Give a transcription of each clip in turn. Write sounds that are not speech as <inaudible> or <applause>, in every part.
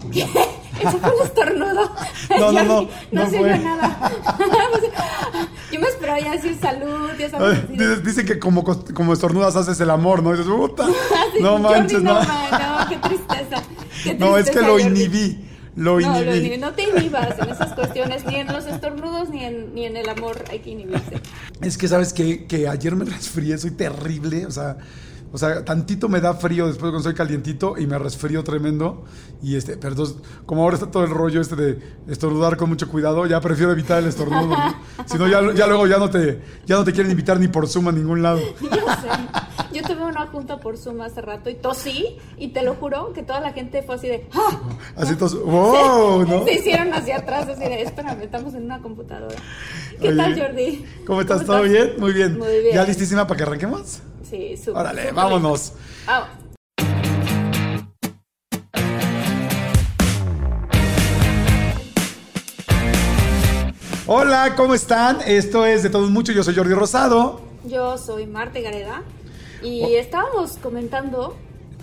Eso fue un estornudo. No, no, no, No, no sirve fue. nada. <laughs> Yo me esperaba ya decir salud, ya sabes. Dices- Dicen que como, como estornudas haces el amor, ¿no? Y dices, puta. <laughs> así, No Jordi, manches, no. no. no, qué tristeza. qué No, es que lo inhibí. Lo No, inhibí. lo inhibí. No te inhibas en esas cuestiones, ni en los estornudos, ni en, ni en el amor hay que inhibirse. Es que, ¿sabes qué? Que ayer me resfrié, soy terrible. O sea, o sea, tantito me da frío después cuando soy calientito y me resfrío tremendo. Y este, pero entonces, como ahora está todo el rollo este de estornudar con mucho cuidado, ya prefiero evitar el estornudo. ¿no? Si no, ya, ya luego ya no, te, ya no te quieren invitar ni por Zoom a ningún lado. <laughs> Yo sé. Yo tuve una junta por Zoom hace rato y tosí, y te lo juro que toda la gente fue así de. ¡Ah! Así todos, ¡wow! ¿no? Se hicieron hacia atrás, así de, espérame, estamos en una computadora. ¿Qué Oye, tal, Jordi? ¿Cómo estás? ¿Todo bien? Muy bien. Muy bien. ¿Ya listísima para que arranquemos? Sí, súper. Órale, vámonos. Vamos. Hola, ¿cómo están? Esto es De Todos Mucho, yo soy Jordi Rosado. Yo soy Marta Gareda y Oh. estábamos comentando,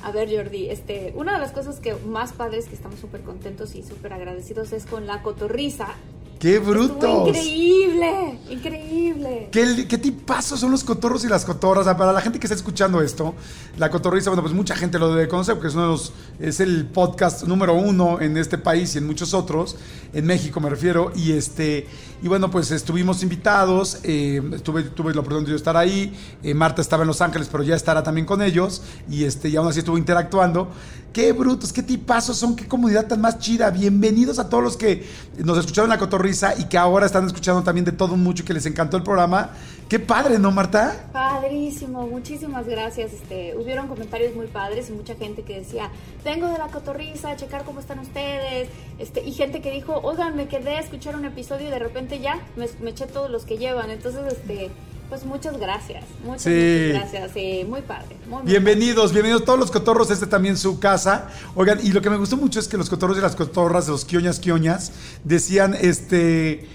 a ver Jordi, este, una de las cosas que más padres que estamos súper contentos y súper agradecidos es con la cotorriza. ¡Qué brutos! increíble, increíble. ¿Qué, ¿Qué tipazos son los cotorros y las cotorras? O sea, para la gente que está escuchando esto, la cotorriza, bueno, pues mucha gente lo debe conocer porque es uno de los, es el podcast número uno en este país y en muchos otros, en México me refiero, y este, y bueno, pues estuvimos invitados, eh, tuve, tuve la oportunidad de estar ahí, eh, Marta estaba en Los Ángeles, pero ya estará también con ellos, y este, y aún así estuvo interactuando. Qué brutos, qué tipazos son, qué comunidad tan más chida. Bienvenidos a todos los que nos escucharon la cotorriza y que ahora están escuchando también de todo mucho que les encantó el programa. Qué padre, ¿no, Marta? Padrísimo, muchísimas gracias. Este, hubieron comentarios muy padres y mucha gente que decía, vengo de la cotorriza a checar cómo están ustedes. Este, y gente que dijo, oigan, me quedé a escuchar un episodio y de repente ya me, me eché todos los que llevan. Entonces, este, pues muchas gracias. Muchas, Sí. muchas gracias. Muy padre. Muy, muy Bienvenidos, bienvenidos todos los cotorros, este también su casa. Oigan, y lo que me gustó mucho es que los cotorros y las cotorras, los quioñas, quioñas, decían, este,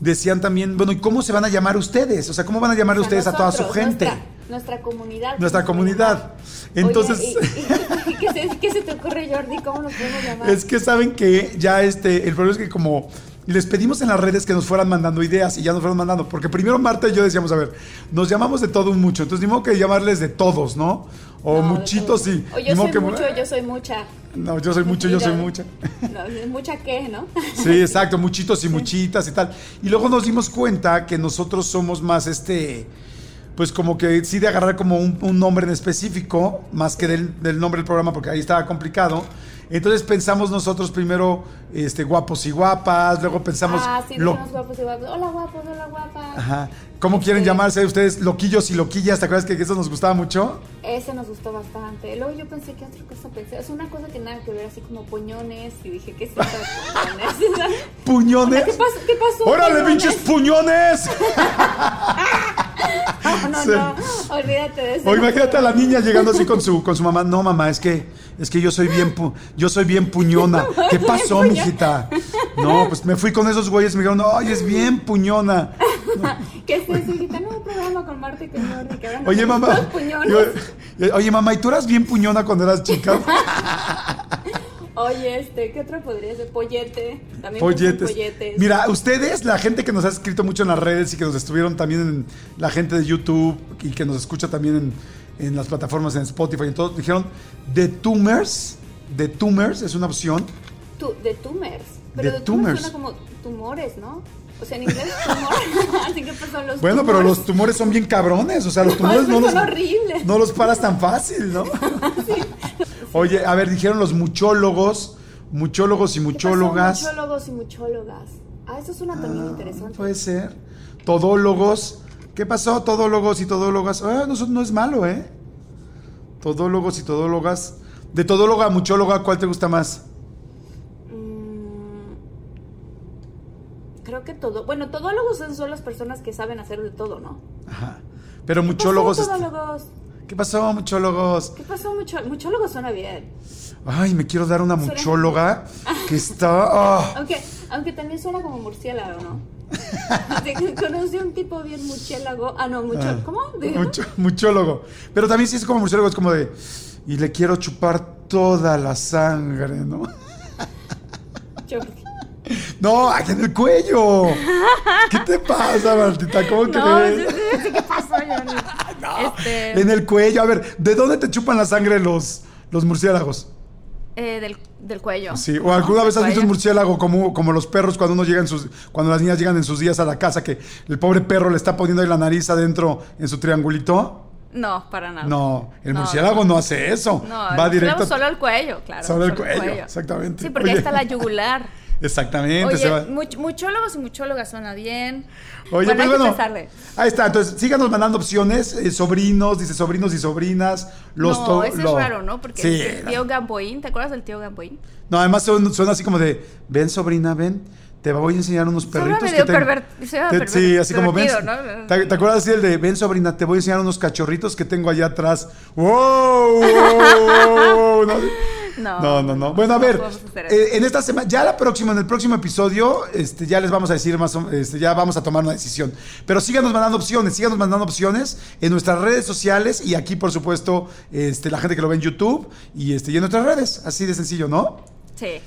decían también, bueno, ¿y cómo se van a llamar ustedes? O sea, ¿cómo van a llamar O sea, ustedes a toda su gente? Nuestra, nuestra comunidad. Nuestra ¿cómo se comunidad. Entonces- Oye, ¿y- y- y qué, se, qué se te ocurre, Jordi? ¿Cómo nos podemos llamar? <laughs> Es que saben que ya este, el problema es que como les pedimos en las redes que nos fueran mandando ideas y ya nos fueron mandando, porque primero Marta y yo decíamos, a ver, nos llamamos de todo un mucho, entonces ni modo que llamarles de todos, ¿no? O No, muchitos sí. O Ni yo modo soy que- mucho, yo soy mucha. No, yo soy mucho, yo soy mucha. <laughs> No, es mucha qué, ¿no? Sí, exacto, muchitos y muchitas y tal. Y luego nos dimos cuenta que nosotros somos más este, pues como que sí de agarrar como un, un nombre en específico, más que del, del nombre del programa, porque ahí estaba complicado. Entonces pensamos nosotros primero este, guapos y guapas, luego pensamos ah, sí, lo- guapos y guapos. Hola, guapos, hola, guapas. Ajá. ¿Cómo quieren llamarse ustedes? Loquillos y loquillas, ¿te acuerdas que eso nos gustaba mucho? Ese nos gustó bastante. Luego yo pensé que otra cosa pensé. Es una cosa que nada que ver, así como poñones. Y dije, ¿qué es eso puñones? <laughs> ¡Puñones! ¿Qué pasó? ¿Qué pasó? ¡Órale, Puñones. pinches puñones! <laughs> <laughs> No, no, Sí. no. Olvídate de eso. O imagínate a la niña llegando así con su, con su mamá. No, mamá, es que, es que yo soy bien, pu- yo soy bien puñona. <laughs> ¿Qué pasó, mijita? No, pues me fui con esos güeyes y me dijeron, ay, es bien puñona. <laughs> ¿Qué es eso? hijita? No, un programa con Marta y con Jordi. Que Oye, mamá. yo- oye, mamá, ¿y tú eras bien puñona cuando eras chica? Oye, este, ¿qué otro podría ser? Pollete. También Polletes. polletes. Mira, ustedes, la gente que nos ha escrito mucho en las redes y que nos estuvieron también en la gente de YouTube y que nos escucha también en, en las plataformas, en Spotify y todo, dijeron The Tumors, The Tumors es una opción. Tu, de tumors. Pero De de tumors tumors. suena como tumores, ¿no? O sea, en inglés <laughs> tumor. Así que pues son los Bueno, pero los tumores son bien cabrones, o sea, los <laughs> No, tumores no, esos los, son horribles. no los paras tan fácil, ¿no? <laughs> Oye, a ver, dijeron los muchólogos, muchólogos y ¿Qué pasó, muchólogas. Muchólogos y muchólogas. Ah, eso suena también interesante. Puede ser. Todólogos. ¿Qué pasó? Todólogos y todólogas. Ah, no, es malo, ¿eh? Todólogos y todólogas. De todóloga a muchóloga, ¿cuál te gusta más? Mm, creo que todo. Bueno, todólogos son las personas que saben hacer de todo, ¿no? Ajá. Pero ¿Qué muchólogos. pasó, todólogos? ¿Qué pasó, muchólogos? ¿Qué pasó, mucho? Muchólogo suena bien. Ay, me quiero dar una Suena- muchóloga que está. ah. <laughs> Aunque, aunque también suena como murciélago, ¿no? <laughs> Conocí un tipo bien murciélago. Ah, no, mucho. Ah, ¿Cómo? Mucho- muchólogo. Pero también sí es como murciélago, es como de. Y le quiero chupar toda la sangre, ¿no? <laughs> Jordi. <laughs> No, aquí en el cuello. ¿Qué te pasa, Martita? ¿Cómo No, crees? sí, sí, ¿qué pasó, Jordi? <laughs> Este, En el cuello. A ver, ¿de dónde te chupan la sangre los, los murciélagos? eh, del, del cuello. Sí, o ¿no? alguna vez has visto un murciélago como, como los perros cuando uno llega en sus, cuando las niñas llegan en sus días a la casa, que el pobre perro le está poniendo ahí la nariz adentro en su triangulito. No, para nada. No, el No, murciélago no, hace eso. No, Va el directo. solo al cuello, claro. Solo el cuello, exactamente. Sí, porque Oye. ahí está la yugular. <laughs> Exactamente. va- Oye, much- muchólogos y muchólogas suena bien. Oye, bueno, pues bueno, pensarle. ahí está. Entonces, síganos mandando opciones. eh, sobrinos, dice sobrinos y sobrinas. Los no, lo- es raro, ¿no? Porque Sí, el tío Gamboín, ¿te acuerdas del tío Gamboín? No, además son así como de, ven sobrina, ven, te voy a enseñar unos Suena perritos medio que tengo". perver- suena Te- Sí, así como ven. ¿te, te acuerdas así el de, ven sobrina, te voy a enseñar unos cachorritos que tengo allá atrás? ¡Wow! <laughs> wow, no, <laughs> No, no, no, no. Bueno, a ver, eh, en esta semana, ya la próxima, en el próximo episodio, este, ya les vamos a decir más, o- este, ya vamos a tomar una decisión. Pero síganos mandando opciones, síganos mandando opciones en nuestras redes sociales y aquí, por supuesto, este, la gente que lo ve en YouTube y, este, y en nuestras redes. Así de sencillo, ¿no? Sí,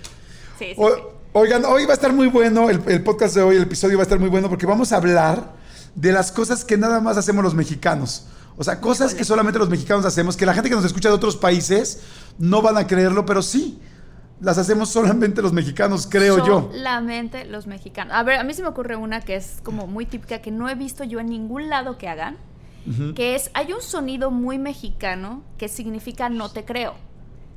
sí, sí. O- oigan, hoy va a estar muy bueno, el, el podcast de hoy, el episodio va a estar muy bueno porque vamos a hablar de las cosas que nada más hacemos los mexicanos. O sea, cosas que solamente los mexicanos hacemos, que la gente que nos escucha de otros países no van a creerlo, pero sí, las hacemos solamente los mexicanos, creo yo. Solamente los mexicanos. A ver, a mí se me ocurre una que es como muy típica, que no he visto yo en ningún lado que hagan, que es, hay un sonido muy mexicano que significa no te creo.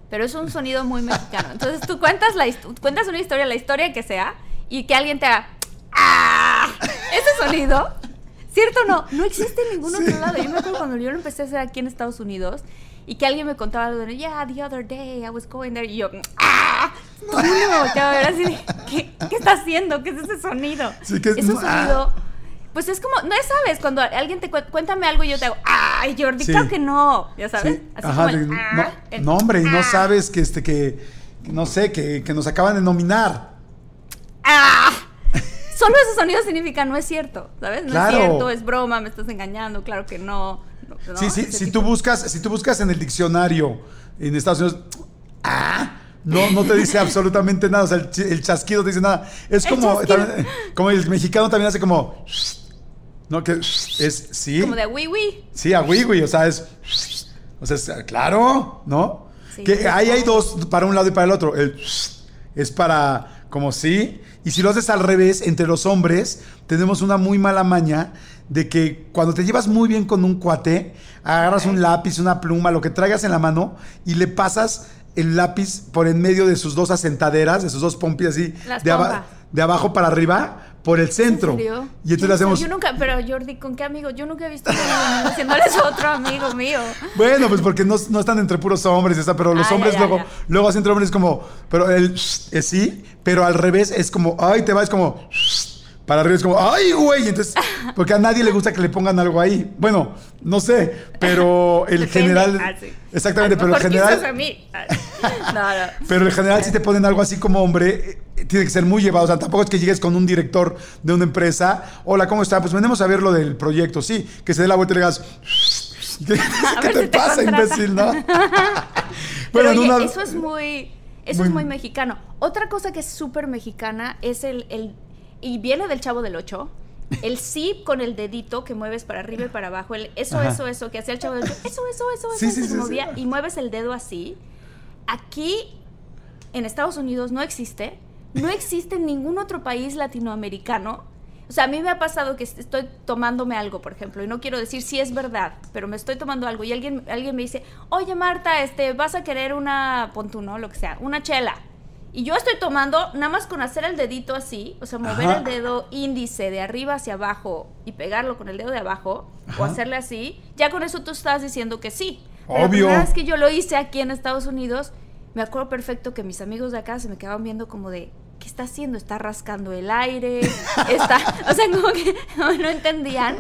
Pero es un sonido muy mexicano. Entonces tú cuentas, la, cuentas una historia, la historia que sea, y que alguien te haga... ¡Ah! Ese sonido, ¿cierto o no? No existe en ningún otro lado. Yo me acuerdo cuando yo lo empecé a hacer aquí en Estados Unidos y que alguien me contaba algo de, yeah, the other day I was going there. Y yo, ¡ah! No, no, volteaba a ver así de, ¿qué, ¿qué está haciendo? ¿Qué es ese sonido? Sí, que es- Ese ah. sonido, pues es como, no sabes, cuando alguien te cu- cuéntame algo y yo te hago, ¡ay, Jordi, Sí. claro que no! Ya sabes, Sí, así ajá, como el, "Ah", no, el, no, hombre, y no "Ah". sabes que este que, que no sé, que, que nos acaban de nominar. ¡Ah! Solo ese sonido significa no es cierto, ¿sabes? No Claro. es cierto, es broma, me estás engañando, claro que no. Sí, sí, si tú buscas, si tú buscas en el diccionario en Estados Unidos, ah, no, no te dice absolutamente nada. O sea, el, ch- el chasquido te dice nada. Es El como, también- como el mexicano también hace como, no que es sí, Como de oui, oui. sí, a o sea, es, o sea, es, claro, ¿no? Sí, que sí, ahí hay dos para un lado y para el otro. El es para como sí. Y si lo haces al revés, entre los hombres, tenemos una muy mala maña de que cuando te llevas muy bien con un cuate, agarras un lápiz, una pluma, lo que traigas en la mano y le pasas el lápiz por en medio de sus dos asentaderas, de sus dos pompis así, Las de, aba- de abajo para arriba, por el centro. ¿En serio? Y entonces hacemos... Yo nunca, pero Jordi, ¿con qué amigo? Yo nunca he visto a un amigo eso a otro amigo mío. Bueno, pues porque no, no están entre puros hombres, está, pero los Ah, hombres ya, luego, ya. luego así entre hombres es como, pero el es sí, pero al revés es como, ay, te va, es como, para arriba es como, ay, güey, entonces, <laughs> porque a nadie le gusta que le pongan algo ahí. Bueno, no sé, pero <laughs> el general, Ah, sí. exactamente, pero el quizás a general, mí. <laughs> Ah, No, no. pero el general si te ponen algo así como hombre, eh, tiene que ser muy llevado, o sea, tampoco es que llegues con un director de una empresa, hola, ¿cómo está? Pues venimos a ver lo del proyecto, sí, que se dé la vuelta y le digas, ¿qué, A ¿qué ver te si te pasa, contrata. imbécil, no? Pero oye, una- eso es muy, eso Muy- es muy mexicano. Otra cosa que es súper mexicana es el, el, y viene del Chavo del Ocho, el sí con el dedito que mueves para arriba y para abajo, el eso, Ajá. eso, eso, que hacía el chavo del Ocho, eso, eso, eso, Sí, eso, sí, se sí, movía y mueves el dedo así. Aquí en Estados Unidos no existe, no existe en ningún otro país latinoamericano. O sea, a mí me ha pasado que est- estoy tomándome algo, por ejemplo, y no quiero decir si es verdad, pero me estoy tomando algo y alguien, alguien me dice, oye Marta, este, vas a querer una, pon tú, ¿no? Lo que sea, una chela. Y yo estoy tomando, nada más con hacer el dedito así, o sea, mover Ajá. el dedo índice de arriba hacia abajo y pegarlo con el dedo de abajo, o Ajá. hacerle así, ya con eso tú estás diciendo que sí. Pero La Obvio. primera vez que yo lo hice aquí en Estados Unidos, me acuerdo perfecto que mis amigos de acá se me quedaban viendo como de, ¿qué está haciendo? ¿Está rascando el aire? <laughs> Está, o sea, como que no, <laughs> no entendían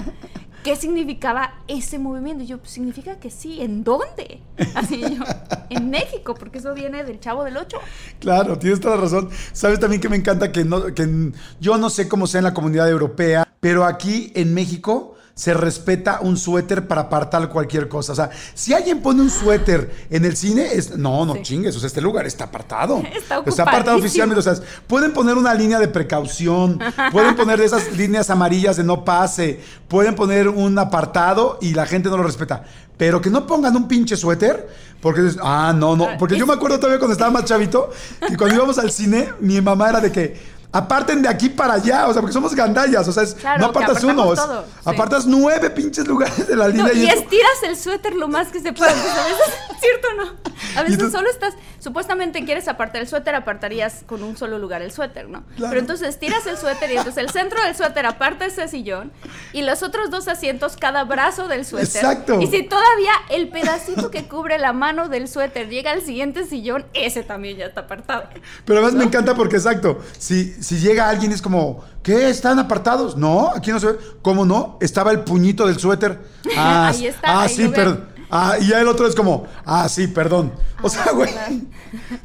qué significaba ese movimiento. Y yo, pues significa que sí, ¿en dónde? Así yo, en México, porque eso viene del Chavo del Ocho. Claro, tienes toda la razón. Sabes también que me encanta que, no, que yo no sé cómo sea en la comunidad europea, pero aquí en México se respeta un suéter para apartar cualquier cosa. O sea, si alguien pone un suéter en el cine, es no, no Sí. chingues. O sea, este lugar está apartado. <laughs> Está apartado ocupadísimo. oficialmente. O sea, pueden poner una línea de precaución, pueden poner esas líneas amarillas de no pase, pueden poner un apartado y la gente no lo respeta. Pero que no pongan un pinche suéter, porque ah, no, no. Porque yo me acuerdo todavía cuando estaba más chavito, que cuando íbamos al cine, mi mamá era de que aparten de aquí para allá, o sea, porque somos gandallas, o sea, es- Claro, no apartas uno, es- sí. apartas nueve pinches lugares de la No, línea y y, es- estiras el suéter lo más que se pueda. A veces, <laughs> ¿cierto o no? A veces entonces- solo estás, supuestamente quieres apartar el suéter, apartarías con un solo lugar el suéter, ¿no? Claro. Pero entonces estiras el suéter y entonces el centro del suéter aparta ese sillón y los otros dos asientos cada brazo del suéter. Exacto. Y si todavía el pedacito que cubre la mano del suéter llega al siguiente sillón, ese también ya está apartado. Pero además me encanta porque, exacto, si, si llega alguien es como, ¿qué? ¿Están apartados? No, aquí no se ve. ¿Cómo no? Estaba el puñito del suéter. <laughs> Ah, Ahí está, Ah, ahí sí, perdón. Ah, y ya el otro es como, ah, sí, perdón. O sea, güey,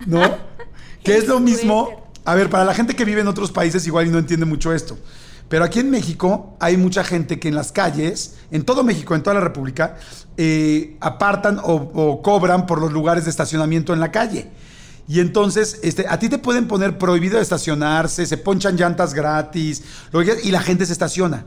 ¿no? <laughs> Que es lo mismo. A ver, para la gente que vive en otros países igual y no entiende mucho esto. Pero aquí en México hay mucha gente que en las calles, en todo México, en toda la República, eh, apartan o, o cobran por los lugares de estacionamiento en la calle. Y entonces, este, a ti te pueden poner prohibido de estacionarse, se ponchan llantas gratis, y la gente se estaciona.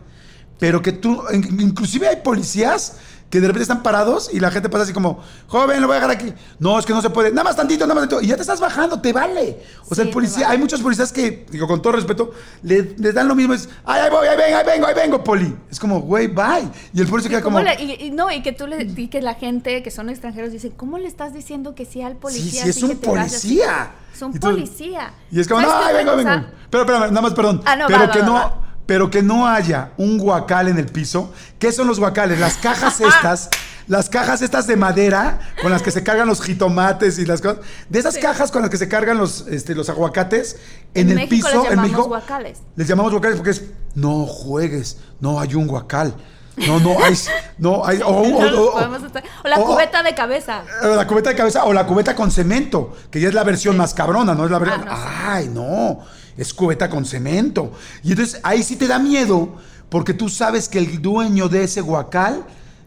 Pero que tú, in- inclusive hay policías que de repente están parados y la gente pasa así como, joven, lo voy a dejar aquí. No, es que no se puede. Nada más tantito, nada más tantito. Y ya te estás bajando, te vale. O sea, Sí, el policía, vale. hay muchos policías que, digo, con todo respeto, le, les dan lo mismo. Es, ay, ahí voy, ahí vengo, ahí vengo, ahí vengo, poli. Es como, güey, bye. Y el policía queda ¿Cómo como, le- y, y no, y que tú le y que la gente que son extranjeros dice, ¿cómo le estás diciendo que sí al sí, policía? sí, es así un que te vayas?" policía. Es un Y policía. Y es como, no, ¿Sabes qué ahí vengo, vengo. Pero, espérame, nada más, perdón. Ah, no, pero va, que va, no, va. Pero que no haya un guacal en el piso. ¿Qué son los guacales? Las cajas <laughs> estas, las cajas estas de madera con las que se cargan los jitomates y las cosas. De esas cajas con las que se cargan los, este, los aguacates en, En el México piso, les en llamamos México. guacales. Les llamamos guacales porque es, no juegues, no hay un guacal. No, no hay, no hay, o, <laughs> la cubeta de cabeza. La cubeta de cabeza o la cubeta con cemento, que ya es la versión más cabrona, ¿no? Es la versión. Ah, no. Ay, no, es cubeta con cemento. Y entonces ahí sí te da miedo, porque tú sabes que el dueño de ese guacal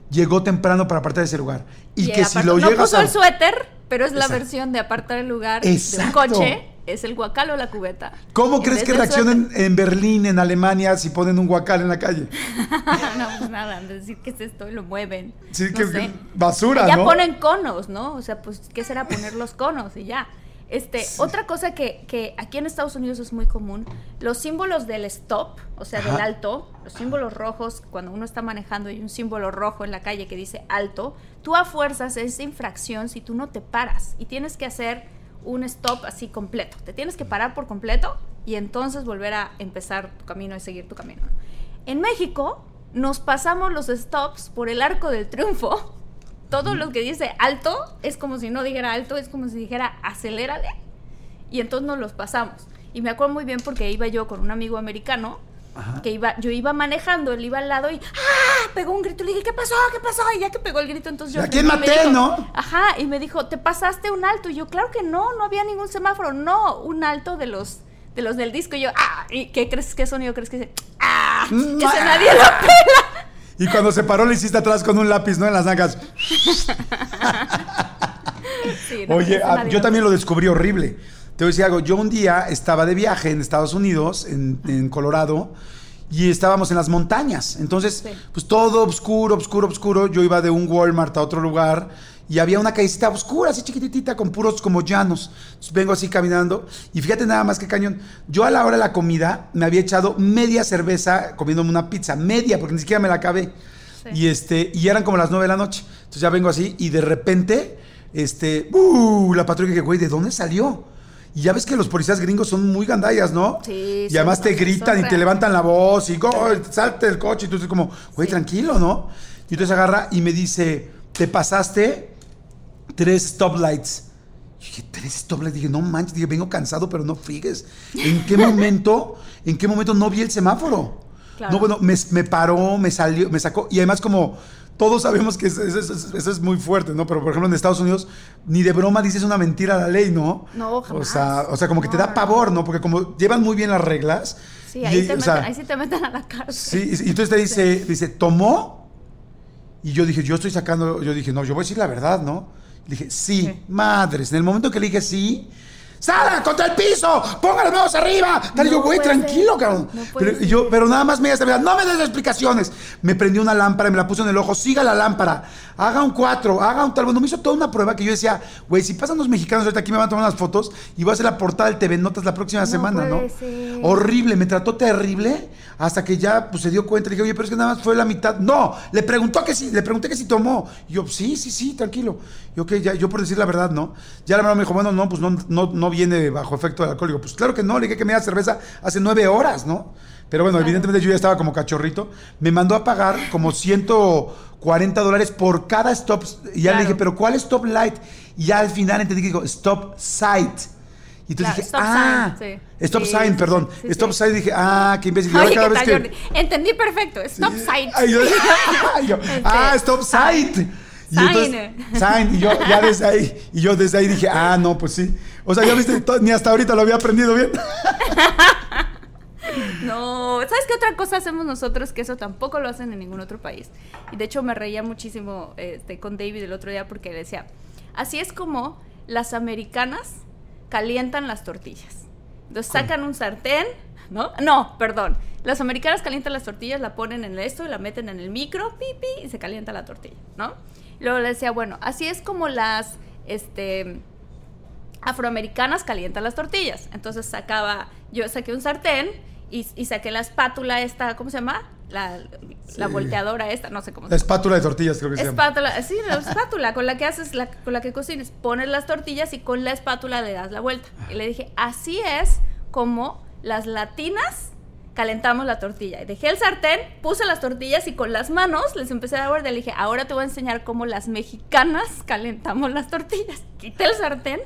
llegó temprano para apartar ese lugar. Y, que si lo no llegas puso a. el suéter, pero es la Exacto. versión de apartar el lugar de Exacto. un coche. Es el guacal o la cubeta. ¿Cómo En crees que reaccionen en Berlín, en Alemania, si ponen un guacal en la calle? <laughs> no, pues nada, de decir que es esto y lo mueven. Sí, No que, sé. basura, ya ¿no? ponen conos, ¿no? O sea, pues, ¿qué será poner los conos y ya? Este, otra cosa que, que aquí en Estados Unidos es muy común, los símbolos del stop, o sea, del alto, los símbolos rojos, cuando uno está manejando y hay un símbolo rojo en la calle que dice alto, tú a fuerzas es infracción si tú no te paras y tienes que hacer un stop así completo. Te tienes que parar por completo y entonces volver a empezar tu camino y seguir tu camino. En México nos pasamos los stops por el arco del triunfo. Todo lo que dice alto es como si no dijera alto, es como si dijera acelérale. Y entonces nos los pasamos. Y me acuerdo muy bien porque iba yo con un amigo americano Ajá. que iba, yo iba manejando, él iba al lado y ¡ah! pegó un grito. Le dije, ¿qué pasó? ¿Qué pasó? Y ya que pegó el grito, entonces yo. ¿A quién maté, dijo- no? Ajá, y me dijo, ¿te pasaste un alto? Y yo, claro que no, no había ningún semáforo, no, un alto de los de los del disco. Y yo, ¡ah! ¿Y qué crees qué sonido crees que dice? ¡ah! Mm, Ese nadie lo pela. Y cuando se paró le hiciste atrás con un lápiz, ¿no? En las nalgas. Sí, no, Oye, ah, yo también lo descubrí horrible. Te voy a decir algo. Yo un día estaba de viaje en Estados Unidos, en, en Colorado, y estábamos en las montañas. Entonces, Sí. pues todo oscuro, oscuro, oscuro. Yo iba de un Walmart a otro lugar y había una callecita oscura, así chiquitita, con puros como llanos. Entonces vengo así caminando y fíjate nada más que cañón. Yo a la hora de la comida me había echado media cerveza comiéndome una pizza, media, porque ni siquiera me la acabé. Sí. Y este, y eran como las nueve de la noche. Entonces ya vengo así y de repente, este, ¡uh! la patrulla que, güey, ¿de dónde salió? Y ya ves que los policías gringos son muy gandallas, ¿no? Sí, Y además te gritan y te levantan la voz y salte del coche. Y tú dices como, güey, tranquilo, ¿no? Y entonces agarra y me dice, te pasaste tres stoplights. Y dije, tres stoplights. Dije, no manches, dije, vengo cansado, pero no frigues. ¿En qué <laughs> momento, en qué momento no vi el semáforo? Claro. No, bueno, me, me paró, me salió, me sacó. Y además como todos sabemos que eso, eso- eso- eso es muy fuerte, ¿no? Pero por ejemplo en Estados Unidos ni de broma dices una mentira a la ley, ¿no? No, O jamás. sea, o sea como que te da pavor, ¿no? Porque como llevan muy bien las reglas. Sí, y- ahí, o te meten, sea, ahí sí te meten a la cárcel. Sí, y y entonces te dice, dice, ¿tomó? Y yo dije, yo estoy sacando, yo dije, no, yo voy a decir la verdad, ¿no? Dije, sí, Sí. madres. En el momento que le dije sí, ¡Sala contra el piso! ¡Ponga las manos arriba! Tal, y yo, No güey, tranquilo, cabrón. No pero, yo, pero nada más me dice, no me des explicaciones. Me prendió una lámpara, me la puso en el ojo, siga la lámpara, haga un cuatro, haga un tal. Bueno, me hizo toda una prueba que yo decía, güey, si pasan los mexicanos ahorita aquí me van a tomar unas fotos y voy a hacer la portada del TV Notas la próxima No semana, ¿no? ser. Horrible, me trató terrible hasta que ya pues, se dio cuenta. Le dije, oye, pero es que nada más fue la mitad. No, le preguntó que sí, le pregunté que si tomó. Y yo, sí, sí, sí, tranquilo. Y ok, ya, yo por decir la verdad, ¿no? Ya la verdad me dijo, bueno, no, pues no, no, no viene bajo efecto del alcohol. Digo, pues claro que no, le dije que me diera cerveza hace nueve horas, ¿no? Pero bueno, evidentemente yo ya estaba como cachorrito. Me mandó a pagar como 140 dólares por cada stop. Y ya le dije, pero ¿cuál stop light? Y ya al final entendí que dijo, stop sight. Y entonces Claro, dije, stop ah, sign, sí. stop Sí, sign, sí, perdón. stop sign, dije, ah, qué imbécil. Oye, cada ¿qué vez tal, que-? Entendí perfecto. Stop sign. Ay, yo- <laughs> ay, yo, <laughs> ah, stop sight. Y entonces, sign. Y yo ya desde ahí, y yo desde ahí dije, ah, no, pues sí. O sea, ya viste, ni hasta ahorita lo había aprendido bien. <laughs> No, ¿sabes qué otra cosa hacemos nosotros? Que eso tampoco lo hacen en ningún otro país. Y de hecho me reía muchísimo este, con David el otro día porque decía, así es como las americanas calientan las tortillas. Entonces sacan un sartén, ¿no? No, perdón. Las americanas calientan las tortillas, la ponen en esto y la meten en el micro, pipi, y se calienta la tortilla, ¿no? Luego le decía, bueno, así es como las, este, afroamericanas calientan las tortillas. Entonces sacaba, yo saqué un sartén y, y saqué la espátula esta, ¿cómo se llama? La, volteadora esta, no sé cómo se La llama. espátula de tortillas, creo que se llama. Espátula, sí, la espátula con la que haces, la, con la que cocines, pones las tortillas y con la espátula le das la vuelta. Y le dije, así es como las latinas calentamos la tortilla. Y dejé el sartén, puse las tortillas y con las manos les empecé a dar vuelta. Le dije, ahora te voy a enseñar cómo las mexicanas calentamos las tortillas. <laughs> Quité el sartén,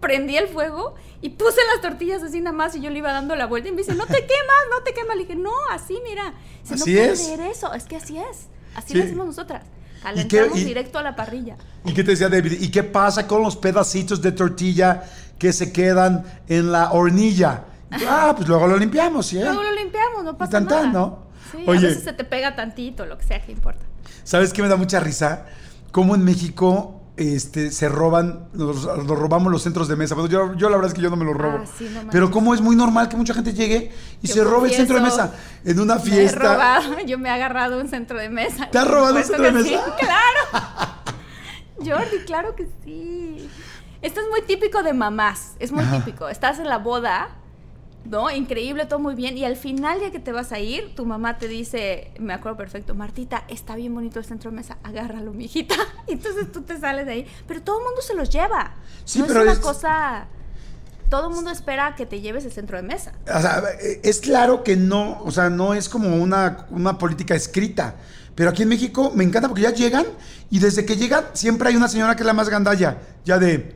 prendí el fuego y puse las tortillas así nada más y yo le iba dando la vuelta y me dice, no te quemas, no te quemas. Le dije, no, así mira. Dice, Así no puedo es. eso, es que así es. Así Sí. lo hacemos nosotras. qué- Calentamos y- directo a la parrilla. ¿Y qué te decía David? ¿Y qué pasa con los pedacitos de tortilla que se quedan en la hornilla? Ah, pues luego lo limpiamos, ¿sí? Luego lo limpiamos, no pasa tan, nada. tan, ¿no? Sí, Oye. a veces se te pega tantito, lo que sea que importa. ¿Sabes qué me da mucha risa? Cómo en México este, se roban, nos, nos robamos los centros de mesa. Bueno, yo, yo la verdad es que yo no me los robo. Ah, sí, no. Pero cómo es muy normal que mucha gente llegue y Yo se robe el centro de mesa en una Me he fiesta. robado, <laughs> yo me he agarrado un centro de mesa. ¿Te has robado un centro de mesa? Sí, <laughs> claro. <laughs> Jordi, claro que sí. Esto es muy típico de mamás, es muy Ajá. típico. Estás en la boda, ¿no? Increíble, todo muy bien. Y al final, ya que te vas a ir, tu mamá te dice, me acuerdo perfecto, Martita, está bien bonito el centro de mesa, agárralo, mijita. <laughs> Y entonces tú te sales de ahí. Pero todo el mundo se los lleva. Sí, no pero es una es- cosa... Todo el mundo espera que te lleves el centro de mesa. O sea, es claro que no, o sea, no es como una, una política escrita. Pero aquí en México me encanta porque ya llegan y desde que llegan siempre hay una señora que es la más gandalla. Ya de,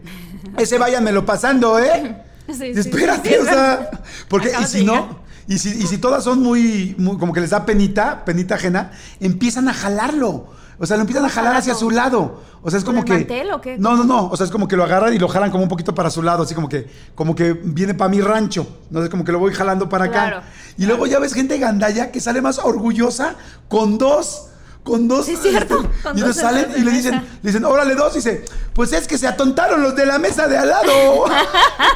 ese váyanmelo pasando, ¿eh? <laughs> <laughs> Sí, Espérate, sí, o sea, porque y si no, y si, y si todas son muy, muy, como que les da penita, penita ajena, empiezan a jalarlo. O sea, lo empiezan a ¿Cómo jalar hacia su lado. O sea, es ¿Con como que. mantel o qué? No, no, no. O sea, es como que lo agarran y lo jalan como un poquito para su lado, así como que, como que viene para mi rancho. No es como que lo voy jalando para acá. Claro, y luego ya ves gente gandalla que sale más orgullosa con dos. Con dos. Sí, cierto, este, con y entonces salen y le dicen, le dicen, órale dos. Y dice, pues es que se atontaron los de la mesa de al lado. <laughs>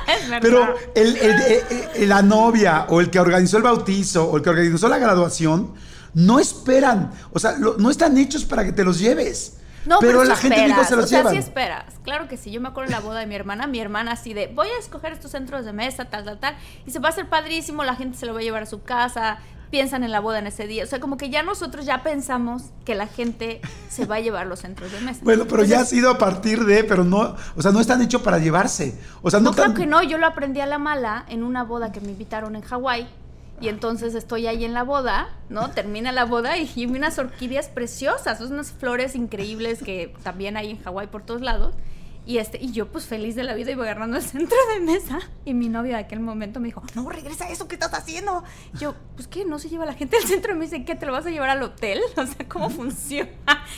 Es <laughs> verdad. Pero el- el- el- el- la novia o el que organizó el bautizo o el que organizó la graduación no esperan. O sea, lo- no están hechos para que te los lleves. No, pero, pero, sí la gente esperas, se los o sea, lleva. sí esperas. Claro que sí. Yo me acuerdo en la boda de mi hermana, mi hermana así de, voy a escoger estos centros de mesa, tal, tal, tal. Y se va a hacer padrísimo, la gente se lo va a llevar a su casa, piensan en la boda en ese día. O sea, como que ya nosotros ya pensamos que la gente se va a llevar los centros de mesa. Bueno, pero ya ha sido a partir de, pero no, o sea, no están hechos para llevarse. O sea, no, No, creo tan- que no, yo lo aprendí a la mala en una boda que me invitaron en Hawái. Y entonces estoy ahí en la boda, ¿no? Termina la boda y, y unas orquídeas preciosas, unas flores increíbles que también hay en Hawái por todos lados. Y, este, y yo pues feliz de la vida iba agarrando el centro de mesa. Y mi novio de aquel momento me dijo, no, regresa eso, ¿qué estás haciendo? Y yo, pues qué, no se lleva la gente al centro de mesa. ¿Y qué, te lo vas a llevar al hotel? <laughs> O sea, ¿cómo funciona?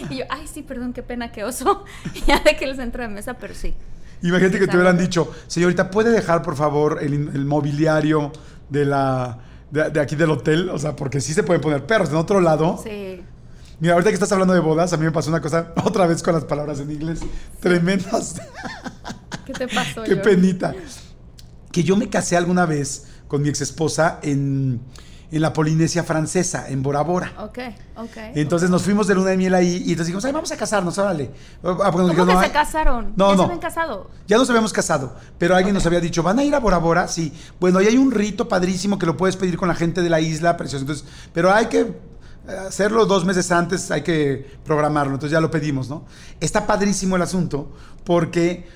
Y yo, ay, sí, perdón, qué pena, qué oso. Y <laughs> ya de que el centro de mesa, pero sí. Imagínate que te hubieran dicho, señorita, ¿puede dejar por favor el, el mobiliario de la de, de aquí del hotel? O sea, porque sí se pueden poner perros. En otro lado, Sí. Mira, ahorita que estás hablando de bodas, a mí me pasó una cosa, <laughs> otra vez con las palabras en inglés, tremendas. <laughs> ¿Qué te pasó? Qué penita. Que yo me casé alguna vez con mi ex esposa en, en la Polinesia francesa, en Bora Bora. Ok, ok. Entonces nos fuimos de luna de miel ahí y entonces dijimos, ay, vamos a casarnos, órale. Ah, nos ¿Cómo que "No, se ay". casaron? No, ¿Ya no. se habían casado? Ya nos habíamos casado, pero alguien nos había dicho, ¿van a ir a Bora Bora? Sí. Bueno, y hay un rito padrísimo que lo puedes pedir con la gente de la isla, precioso. Entonces, pero hay que hacerlo dos meses antes, hay que programarlo. Entonces ya lo pedimos, ¿no? Está padrísimo el asunto porque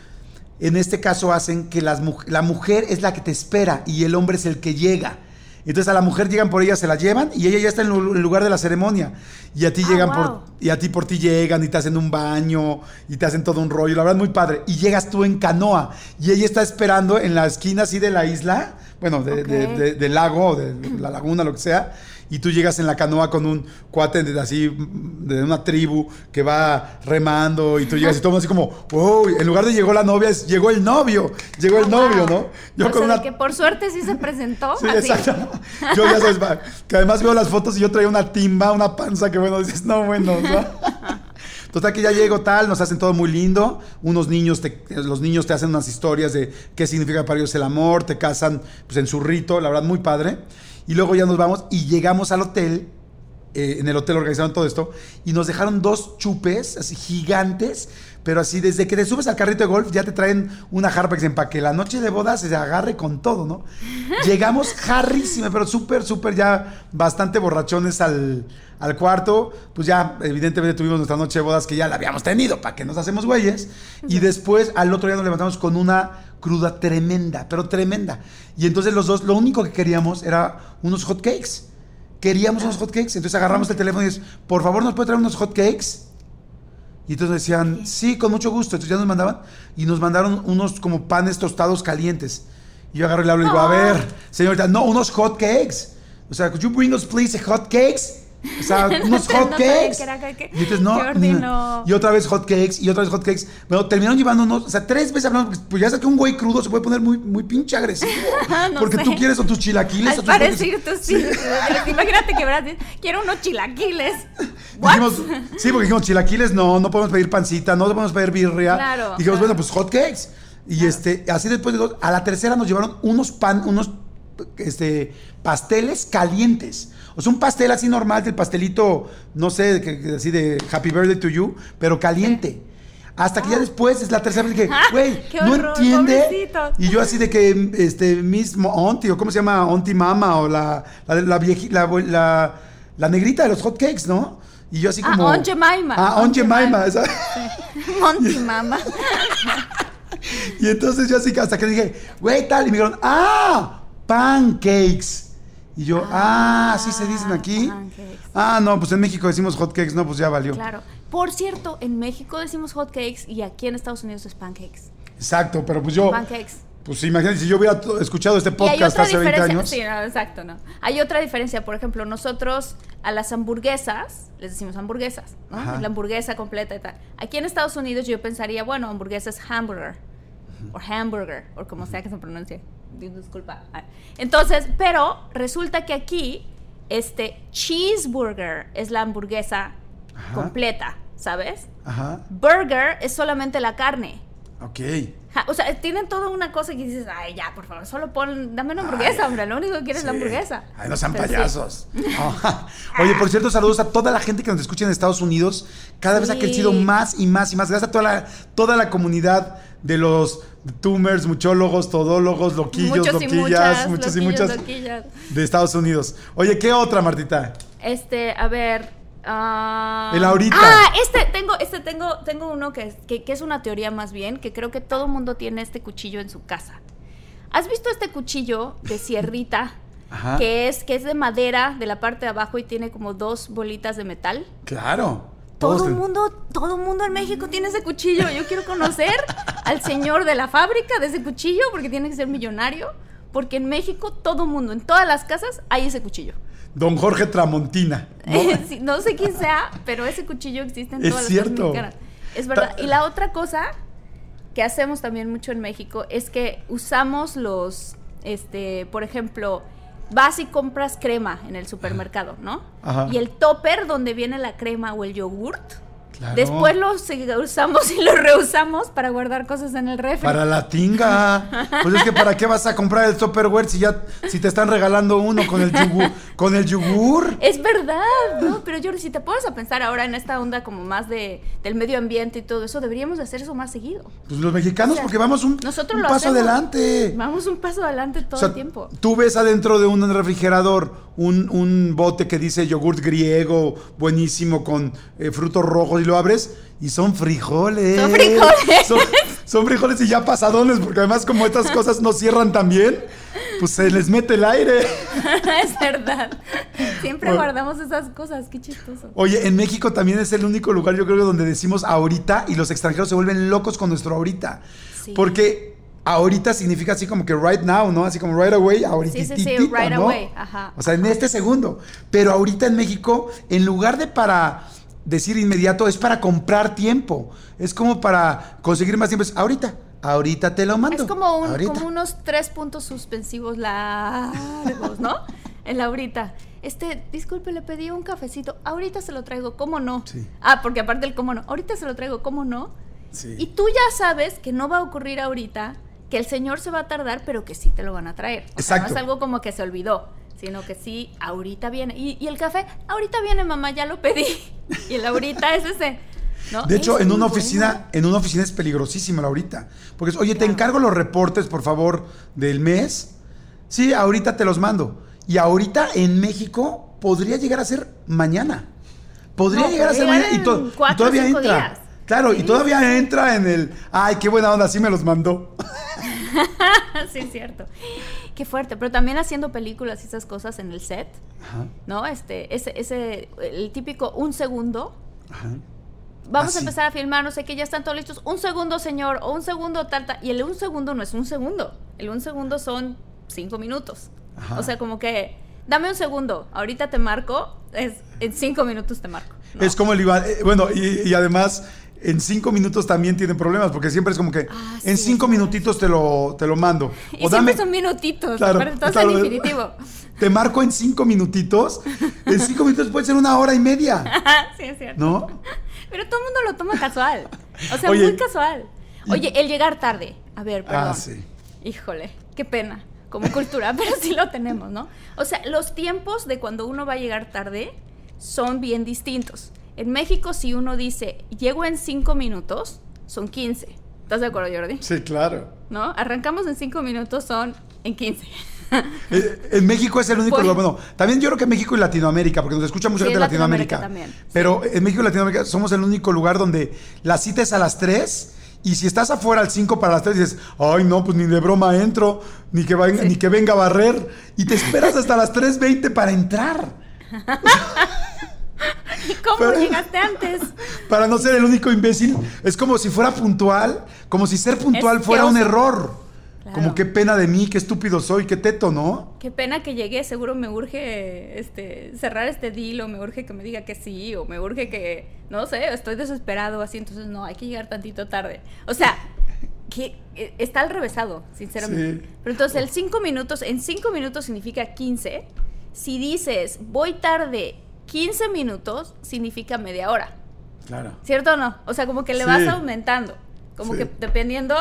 en este caso hacen que las, la mujer es la que te espera y el hombre es el que llega. Entonces a la mujer llegan por ella, se la llevan y ella ya está en el lugar de la ceremonia. Y a ti Ah, llegan wow. por y a ti por ti llegan y te hacen un baño y te hacen todo un rollo, la verdad muy padre. Y llegas tú en canoa y ella está esperando en la esquina así de la isla, bueno, de- Ok. de- de- del lago, o de la laguna, lo que sea. Y tú llegas en la canoa con un cuate de, así, de una tribu que va remando y tú llegas y todo así como, wow, en lugar de llegó la novia, es, llegó el novio, llegó el Oh, novio, wow. ¿no? Yo o con sea, de una que por suerte sí se presentó. Sí, así. exacto. Yo ya sabes, que además veo las fotos y yo traía una timba, una panza que bueno, dices, no, bueno, o sea. Total que ya llego tal, nos hacen todo muy lindo. Unos niños, te- los niños te hacen unas historias de qué significa para ellos el amor, te casan pues en su rito, la verdad muy padre. Y luego ya nos vamos y llegamos al hotel, eh, en el hotel organizaron todo esto, y nos dejaron dos chupes así gigantes, pero así desde que te subes al carrito de golf ya te traen una dicen para que la noche de boda se agarre con todo, ¿no? Llegamos jarrísima, pero súper, súper ya bastante borrachones al, al cuarto, pues ya evidentemente tuvimos nuestra noche de bodas que ya la habíamos tenido, para que nos hacemos güeyes, y después al otro día nos levantamos con una cruda tremenda, pero tremenda. Y entonces los dos, lo único que queríamos era unos hot cakes. Queríamos unos hot cakes. Entonces agarramos el teléfono y dices, por favor, ¿nos puede traer unos hot cakes? Y entonces decían, sí, con mucho gusto. Entonces ya nos mandaban y nos mandaron unos como panes tostados calientes. Y yo agarro y le hablo y digo, a ver, señorita, no, unos hot cakes. O sea, could you bring us please hot cakes? O sea, <laughs> unos No hot sabía cakes. que era hot cake. Y entonces no. Jordi, mm, no. Y otra vez hot cakes y otra vez hot cakes. Bueno, terminaron llevando unos, o sea, tres veces hablando, porque, pues ya sabes que un güey crudo se puede poner muy, muy pinche agresivo. <laughs> No <laughs> porque sé. tú quieres o tus chilaquiles o Al tus hot parecer tú sí. Imagínate que verás, quiero unos chilaquiles. Dijimos, sí, porque dijimos chilaquiles no, no podemos pedir pancita, no podemos pedir birria. Claro, Dijimos, claro. bueno, pues hot cakes. Y este, así después de dos, a la tercera nos llevaron unos pan, unos este, pasteles calientes. O sea, un pastel así normal, del pastelito, no sé, que- que así de Happy Birthday to You, pero caliente. Hasta que ya después es la tercera vez que, Ah, güey, <laughs> no entiende. Y yo así de que, este, Miss Mo- Auntie, o cómo se llama, Auntie Mama, o la, la, la, vieji- la, la- la negrita de los hot cakes, ¿no? Y yo así Ah, como... Aunt Jemima. Ah, Aunt Aunt Jemima. Monty Mama. <laughs> Y entonces yo así hasta que dije, güey, tal, y me dijeron, ah, pancakes. Y yo, ah, así se dicen aquí. pancakes. Ah, no, pues en México decimos hot cakes, no, pues ya valió. Claro. Por cierto, en México decimos hot cakes y aquí en Estados Unidos es pancakes. Exacto, pero pues yo, Pancakes. pues imagínate, si yo hubiera escuchado este podcast hace 20 diferencia. años. Sí, no, exacto, no. Hay otra diferencia. Por ejemplo, nosotros a las hamburguesas les decimos hamburguesas, ¿no? Ajá. La hamburguesa completa y tal. Aquí en Estados Unidos yo pensaría, bueno, hamburguesa es hamburger. O hamburger, o como sea que se pronuncie. Dis- Disculpa. Ah. Entonces, pero resulta que aquí, este cheeseburger es la hamburguesa Ajá. completa, ¿sabes? Ajá. Burger es solamente la carne. Ok. Ja, O sea, tienen toda una cosa que dices, ay, ya, por favor, solo pon, dame una hamburguesa, Ay, hombre, lo único que quieres es la hamburguesa. Ay, no sean Pero sí. payasos. <laughs> Oye, por cierto, saludos a toda la gente que nos escucha en Estados Unidos. Cada vez ha crecido más y más y más. Gracias a toda la, toda la comunidad de los tumors, muchólogos, todólogos, loquillos, Muchos y loquillas, muchas, muchos y muchas loquillas. de Estados Unidos. Oye, ¿qué otra, Martita? Este, a ver. ah, El ahorita. Ah, este tengo, este tengo, tengo uno que es, que, que es una teoría más bien, que creo que todo mundo tiene este cuchillo en su casa. ¿Has visto este cuchillo de sierrita? <laughs> Ajá. Que es, que es de madera de la parte de abajo y tiene como dos bolitas de metal. Claro. Todo el mundo, todo mundo en México tiene ese cuchillo. Yo quiero conocer <laughs> al señor de la fábrica de ese cuchillo porque tiene que ser millonario. Porque en México todo mundo, en todas las casas, hay ese cuchillo. Don Jorge Tramontina. ¿no? <laughs> Sí, no sé quién sea, pero ese cuchillo existe en Es todas cierto. las casas mexicanas. Es verdad. Y la otra cosa que hacemos también mucho en México es que usamos los, este, por ejemplo, vas y compras crema en el supermercado, ¿no? Ajá. Y el topper donde viene la crema o el yogurt, Claro. después lo se- usamos y lo reusamos para guardar cosas en el refri. Para la tinga. Pues es que para qué vas a comprar el Tupperware si ya si te están regalando uno con el yogur, con el yogur. Es verdad, ¿no? Pero Jordi, si te pones a pensar ahora en esta onda como más de, del medio ambiente y todo eso, deberíamos de hacer eso más seguido. Pues los mexicanos O sea, porque vamos un, nosotros un lo paso hacemos. adelante. Vamos un paso adelante todo O sea, el tiempo. Tú ves adentro de un refrigerador un, un bote que dice yogurt griego, buenísimo, con eh, frutos rojos, y lo abres y son frijoles. Son frijoles. Son, son frijoles y ya pasadones, porque además como estas cosas no cierran tan bien, pues se les mete el aire. <laughs> es verdad. Siempre Bueno. guardamos esas cosas, qué chistoso. Oye, en México también es el único lugar, yo creo, donde decimos ahorita y los extranjeros se vuelven locos con nuestro ahorita. Sí. Porque ahorita significa así como que right now, ¿no? Así como right away, ahorita. Sí, sí, sí, right away, ajá. O sea, en este segundo. Pero ahorita en México, en lugar de para decir inmediato, es para comprar tiempo. Es como para conseguir más tiempo. Es ahorita, ahorita te lo mando. Es como, un- ahorita. como unos tres puntos suspensivos largos, ¿no? <laughs> En la ahorita. Este, disculpe, le pedí un cafecito. Ahorita se lo traigo, ¿cómo no? Sí. Ah, porque aparte el cómo no. Ahorita se lo traigo, ¿cómo no? Sí. Y tú ya sabes que no va a ocurrir ahorita, que el señor se va a tardar, pero que sí te lo van a traer. O sea, no es algo como que se olvidó, sino que sí, ahorita viene. Y, y el café, ahorita viene mamá, ya lo pedí. <laughs> Y el ahorita es ese. ¿no? De hecho, Es en una bueno. oficina, en una oficina es peligrosísima ahorita. Porque es, oye, te encargo los reportes, por favor, del mes. Sí, ahorita te los mando. Y ahorita en México podría llegar a ser mañana. Podría No, llegar a ser mañana y, to- todavía cinco entra. días. Claro, y todavía entra en el, ay, qué buena onda, sí me los mandó. <laughs> sí, es cierto. Qué fuerte. Pero también haciendo películas y esas cosas en el set, Ajá, ¿no? Este, ese, ese, el típico un segundo. ajá. Vamos a empezar a filmar, no sé qué, ya están todos listos. Un segundo, señor, o un segundo, tal, tal. Y el un segundo no es un segundo. El un segundo son cinco minutos. Ajá. O sea, como que, dame un segundo, ahorita te marco, es, en cinco minutos te marco. ¿no? Es como el Iván, eh, bueno, y, y además en cinco minutos también tienen problemas, porque siempre es como que Ah, en sí, cinco minutitos te lo, te lo mando. <laughs> Y siempre son minutitos, Claro, todo en infinitivo. <laughs> Te marco en cinco minutitos. En cinco minutos puede ser una hora y media, <laughs> sí, es cierto. ¿no? Pero todo el mundo lo toma casual. O sea, Oye, muy casual. Oye, el llegar tarde. A ver, perdón. Ah, sí. Híjole, qué pena. Como cultura, pero sí lo tenemos, ¿no? O sea, los tiempos de cuando uno va a llegar tarde son bien distintos. En México, si uno dice, llego en cinco minutos, son 15. ¿Estás de acuerdo, Jordi? Sí, claro. ¿No? Arrancamos en cinco minutos, son en 15. <laughs> Eh, En México es el único Pues- lugar. Bueno, también yo creo que México y Latinoamérica, porque nos escucha mucha Sí, gente de Latinoamérica. Latinoamérica también, Pero en México y Latinoamérica somos el único lugar donde la cita es a las 3 y si estás afuera al 5 para las 3 dices, ay no, pues ni de broma entro, ni que, venga, ni que venga a barrer. Y te esperas hasta las 3.20 para entrar. <laughs> <laughs> ¿Y cómo llegaste antes? <laughs> Para no ser el único imbécil. Es como si fuera puntual, como si ser puntual Es fuera un error. Claro. Como qué pena de mí, qué estúpido soy, qué teto, ¿no? Qué pena que llegue, seguro me urge este, cerrar este deal o me urge que me diga que sí o me urge que, no sé, estoy desesperado así, entonces no, hay que llegar tantito tarde. O sea, que eh, está al revésado, sinceramente. Sí. Pero entonces el 5 minutos, en 5 minutos significa 15. Si dices voy tarde 15 minutos significa media hora. Claro. ¿Cierto o no? O sea, como que le Sí. vas aumentando. Como Sí. que dependiendo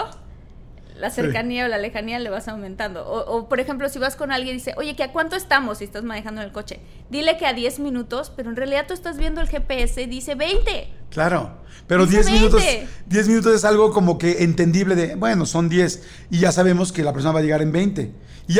la cercanía o la lejanía le vas aumentando. O, o, por ejemplo, si vas con alguien y dice, oye, ¿que a cuánto estamos si estás manejando en el coche? Dile que a 10 minutos, pero en realidad tú estás viendo el GPS y dice 20. Claro. Pero Dice 10 minutos, 20. 10 minutos es algo como que entendible de, bueno, son 10 y ya sabemos que la persona va a llegar en 20. Y,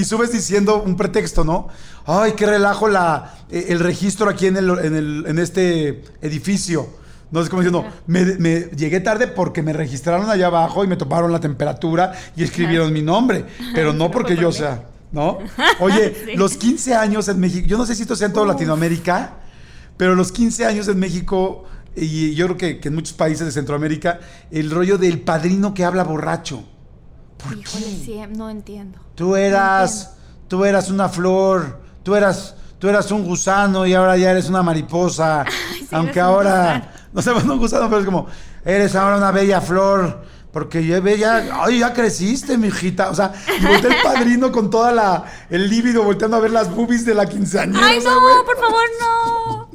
y subes diciendo un pretexto, ¿no? Ay, qué relajo la, eh, el registro aquí en, el, en, el- en este edificio. No es como diciendo, me, me llegué tarde porque me registraron allá abajo y me toparon la temperatura y escribieron mi nombre, pero no porque yo sea, ¿no? <laughs> Oye, Sí. los 15 años en México, yo no sé si esto sea en toda. Latinoamérica, pero los 15 años en México, y yo creo que, que en muchos países de Centroamérica, el rollo del padrino que habla borracho. ¿Por Híjole, qué? sí, no entiendo. Tú eras, tú eras una flor, tú eras, tú eras un gusano y ahora ya eres una mariposa. <laughs> sí, aunque ahora. No sé, <laughs> no un gusano, pero es como, eres ahora una bella flor. Porque ya bella, ay, ya creciste, mijita. O sea, y voltea el padrino con toda la, el líbido volteando a ver las boobies de la quinceañera. ¡Ay, o sea, no! ¡Por favor, no!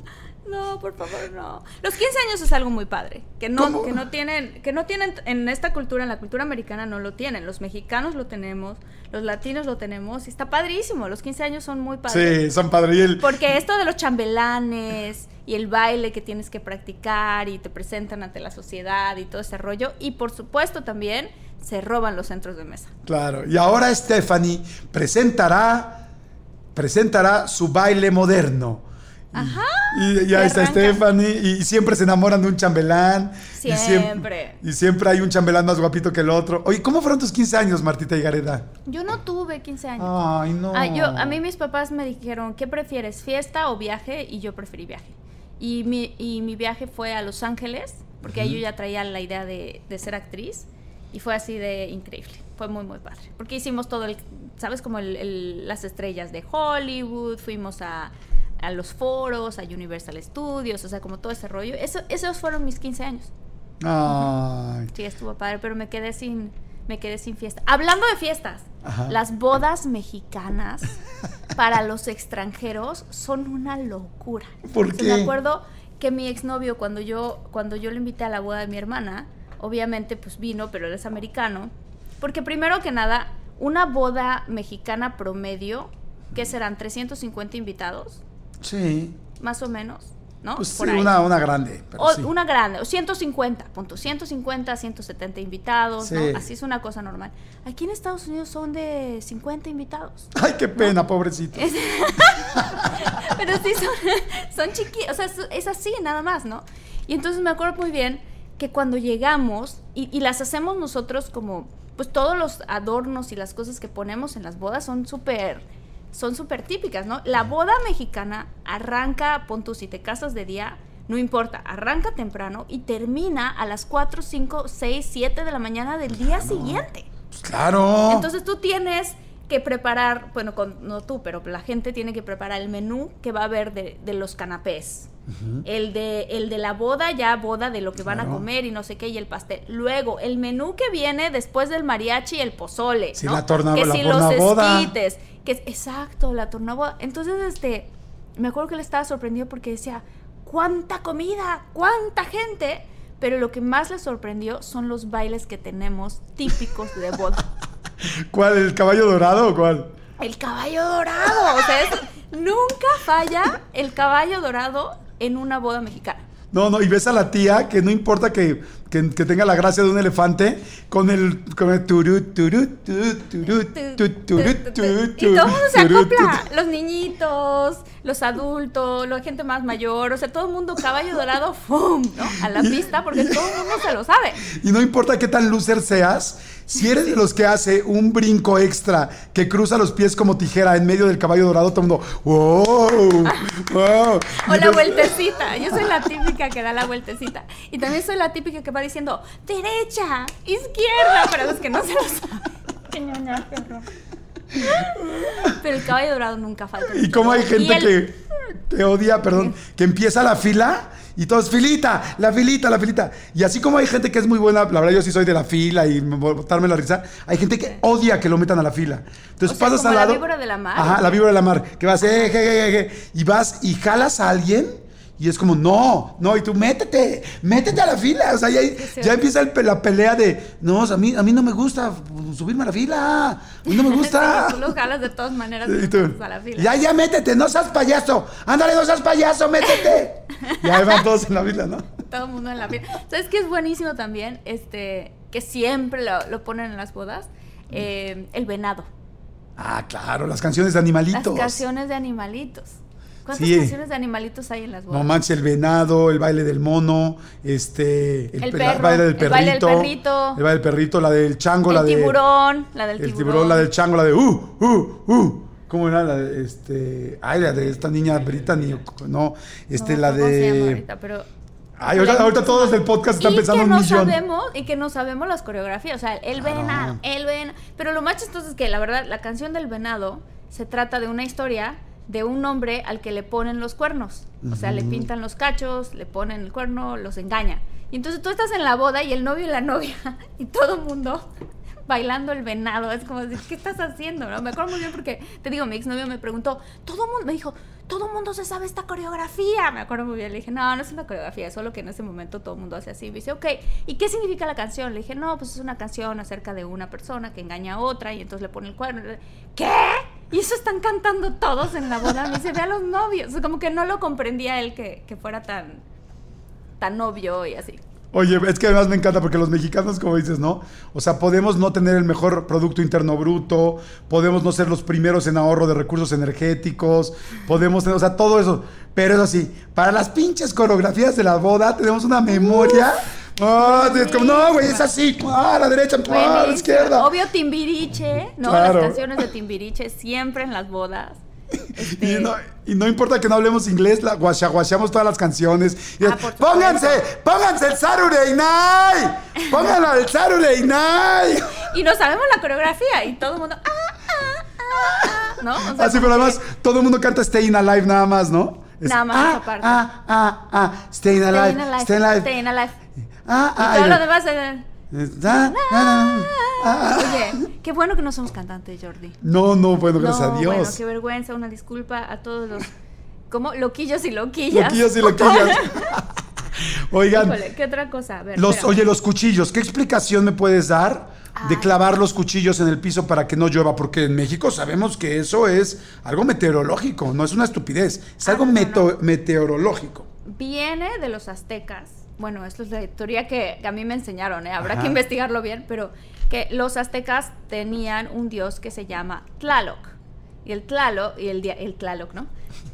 No, por favor, no. Los 15 años es algo muy padre, que no, que no tienen, que no tienen en esta cultura, en la cultura americana no lo tienen. Los mexicanos lo tenemos, los latinos lo tenemos, y está padrísimo. Los 15 años son muy padres. Sí, son padre. Y el, Porque esto de los chambelanes y el baile que tienes que practicar y te presentan ante la sociedad y todo ese rollo. Y por supuesto también se roban los centros de mesa. Claro. Y ahora Stephanie presentará, presentará su baile moderno. Ajá. Y ya Y está. Stephanie y siempre se enamoran de un chambelán. Y siem- Siempre. Y siempre hay un chambelán más guapito que el otro. Oye, ¿cómo fueron tus 15 años, Martita y Gareda? Yo no tuve 15 años. Ay, no. Ah, yo, a mí mis papás me dijeron, ¿qué prefieres, fiesta o viaje? Y yo preferí viaje. Y mi, y mi viaje fue a Los Ángeles, porque ahí yo ya traía la idea de, de ser actriz. Y fue así de increíble. Fue muy, muy padre. Porque hicimos todo el, ¿sabes? Como el- el- las estrellas de Hollywood, fuimos a, a los foros, a Universal Studios, o sea, como todo ese rollo. Eso, esos fueron mis 15 años. Ay. Sí, estuvo padre, pero me quedé sin, me quedé sin fiesta. Hablando de fiestas, Ajá. las bodas mexicanas <laughs> para los extranjeros son una locura. ¿Por qué? Me acuerdo que mi exnovio, cuando yo, cuando yo le invité a la boda de mi hermana, obviamente pues vino, pero él es americano. Porque primero que nada, una boda mexicana promedio, ¿qué serán? ¿350 invitados? Sí. Más o menos, ¿no? Pues sí, Por ahí. una, una grande. pero O sí. una grande, o 150, punto, 150, 170 invitados, Sí. ¿no? Así es una cosa normal. Aquí en Estados Unidos son de 50 invitados. <laughs> Ay, qué pena, pobrecito. <laughs> Pero sí son, <laughs> son chiquitos, o sea, es, es así nada más, ¿no? Y entonces me acuerdo muy bien que cuando llegamos, y, y las hacemos nosotros como, pues todos los adornos y las cosas que ponemos en las bodas son súper, son súper típicas, ¿no? La boda mexicana arranca, pon tú, si te casas de día, no importa, arranca temprano y termina a las 4, 5, 6, 7 de la mañana del día siguiente. Pues claro. Entonces tú tienes que preparar, bueno, con- no tú, pero la gente tiene que preparar el menú que va a haber de, de los canapés. el, de, el de la boda, ya boda de lo que van a comer y no sé qué, y el pastel. Luego, el menú que viene después del mariachi, el pozole. Sí, ¿no? la torna- que la si los esquites, que es- exacto, la tornaboda. Entonces, este, me acuerdo que le estaba sorprendido porque decía, ¿cuánta comida? ¿Cuánta gente? Pero lo que más le sorprendió son los bailes que tenemos típicos de boda. <laughs> ¿Cuál? ¿El caballo dorado o cuál? El caballo dorado. O sea, es- nunca falla el caballo dorado en una boda mexicana. No, no, y ves a la tía que no importa que, que- que tenga la gracia de un elefante, con el, con el turú, turú, turú, turú, tu, turú, turú, Y todo el mundo se acopla. Los niñitos, los adultos, la gente más mayor. O sea, todo el mundo caballo dorado, ¡fum! ¿no? A la pista porque todo el mundo se lo sabe. Y no importa qué tan loser seas, si eres de los que hace un brinco extra que cruza los pies como tijera en medio del caballo dorado, todo el mundo, ¡wow! ¡wow! O la vueltecita. Yo soy la típica que da la vueltecita. Y también soy la típica que va diciendo derecha, izquierda, para los que no se lo saben. Pero el caballo dorado nunca falta. Y como hay gente que, que odia, perdón, que empieza la fila y todos, filita, la filita, la filita. Y así como hay gente que es muy buena, la verdad yo sí soy de la fila y botarme la risa, hay gente que odia que lo metan a la fila. Entonces O sea, pasas como al la lado. víbora de la mar. Ajá, la víbora de la mar. Que vas, eh, je, je, je, je, y vas y jalas a alguien. Y es como, no, no, y tú métete, métete a la fila. O sea, ya, ya empieza el la pelea de, no, o sea, a mí, a mí no me gusta subirme a la fila. A mí no me <laughs> gusta. Tú lo jalas de todas maneras Y tú, a la fila. ya, ya, métete, no seas payaso. Ándale, no seas payaso, métete. <laughs> y ahí van todos en la fila, ¿no? Todo el mundo en la fila. ¿Sabes qué es buenísimo también? Este, que siempre lo, lo ponen en las bodas. Eh, el venado. Ah, claro, las canciones de animalitos. Las canciones de animalitos. ¿Cuántas Sí. canciones de animalitos hay en las bodas? No manches, el venado, el baile del mono, este, El pe- perro, baile del el baile del perrito, perrito. el baile del perrito, la del chango, la el de tiburón, la del el tiburón. tiburón, la del chango, la de uh, uh, uh. ¿Cómo era la de este? Ay, la de esta niña Brittany, no, este No, la ¿cómo se de ahorita? Pero Ay, ahorita, ahorita todos del podcast están y pensando que un no millón. sabemos y que no sabemos las coreografías, o sea, el Claro. venado, el venado. Pero lo más chistoso es que la verdad la canción del venado se trata de una historia de un hombre al que le ponen los cuernos. O sea, le pintan los cachos, le ponen el cuerno, los engaña. Y entonces tú estás en la boda y el novio y la novia <laughs> y todo el mundo <laughs> bailando el venado. Es como decir, ¿qué estás haciendo? no? Me acuerdo muy bien porque, te digo, mi exnovio me preguntó, todo mundo, me dijo, todo el mundo se sabe esta coreografía. Me acuerdo muy bien. Le dije, no, no es una coreografía, es solo que en ese momento todo el mundo hace así. Me dice, ok, ¿y qué significa la canción? Le dije, no, pues es una canción acerca de una persona que engaña a otra y entonces le pone el cuerno. ¿Qué? Y eso están cantando todos en la boda. Me dice, ve a los novios. O sea, como que no lo comprendía él que, que fuera tan, tan obvio y así. Oye, es que además me encanta porque los mexicanos, como dices, ¿no? O sea, podemos no tener el mejor Producto Interno Bruto, podemos no ser los primeros en ahorro de recursos energéticos, podemos tener, o sea, todo eso. Pero eso sí, para las pinches coreografías de la boda tenemos una memoria. Ah, es como, no, güey, es así. Ah, a la derecha, ah, a la izquierda. Obvio Timbiriche, ¿no? Claro. Las canciones de Timbiriche siempre en las bodas. <laughs> Este, Y no, y no importa que no hablemos inglés, la guachaguacheamos todas las canciones. Y Ah, es, pónganse, pónganse el Saturday Night. Pónganlo el Saturday Night. <laughs> Y no sabemos la coreografía y todo el mundo. Ah, ah, ah, ah", ¿No? O sea, Así, pero que- además todo el mundo canta Staying Alive nada más, ¿no? Es, Nada más ah, esa parte. Ah, ah, ah, Staying Alive, Staying alive, Staying Alive. staying alive. Ah, Y ah, todo lo demás. eh, Ah, ah, ah, ah. Oye, qué bueno que no somos cantantes, Jordi. No, no, bueno, gracias no, a Dios. Bueno, qué vergüenza, una disculpa a todos los. ¿Cómo? Loquillos y loquillas. Loquillos y loquillas. <laughs> Oigan, Híjole, ¿qué otra cosa? A ver, los, espérame. oye, los cuchillos, ¿qué explicación me puedes dar de Ah. clavar los cuchillos en el piso para que no llueva? Porque en México sabemos que eso es algo meteorológico, no es una estupidez, es algo Ah, no, no, meteorológico. Viene de los aztecas. Bueno, esto es la teoría que, que a mí me enseñaron, ¿eh? habrá Ajá. que investigarlo bien, pero que los aztecas tenían un dios que se llama Tlaloc. Y el Tlaloc, y el, el Tlaloc, ¿no?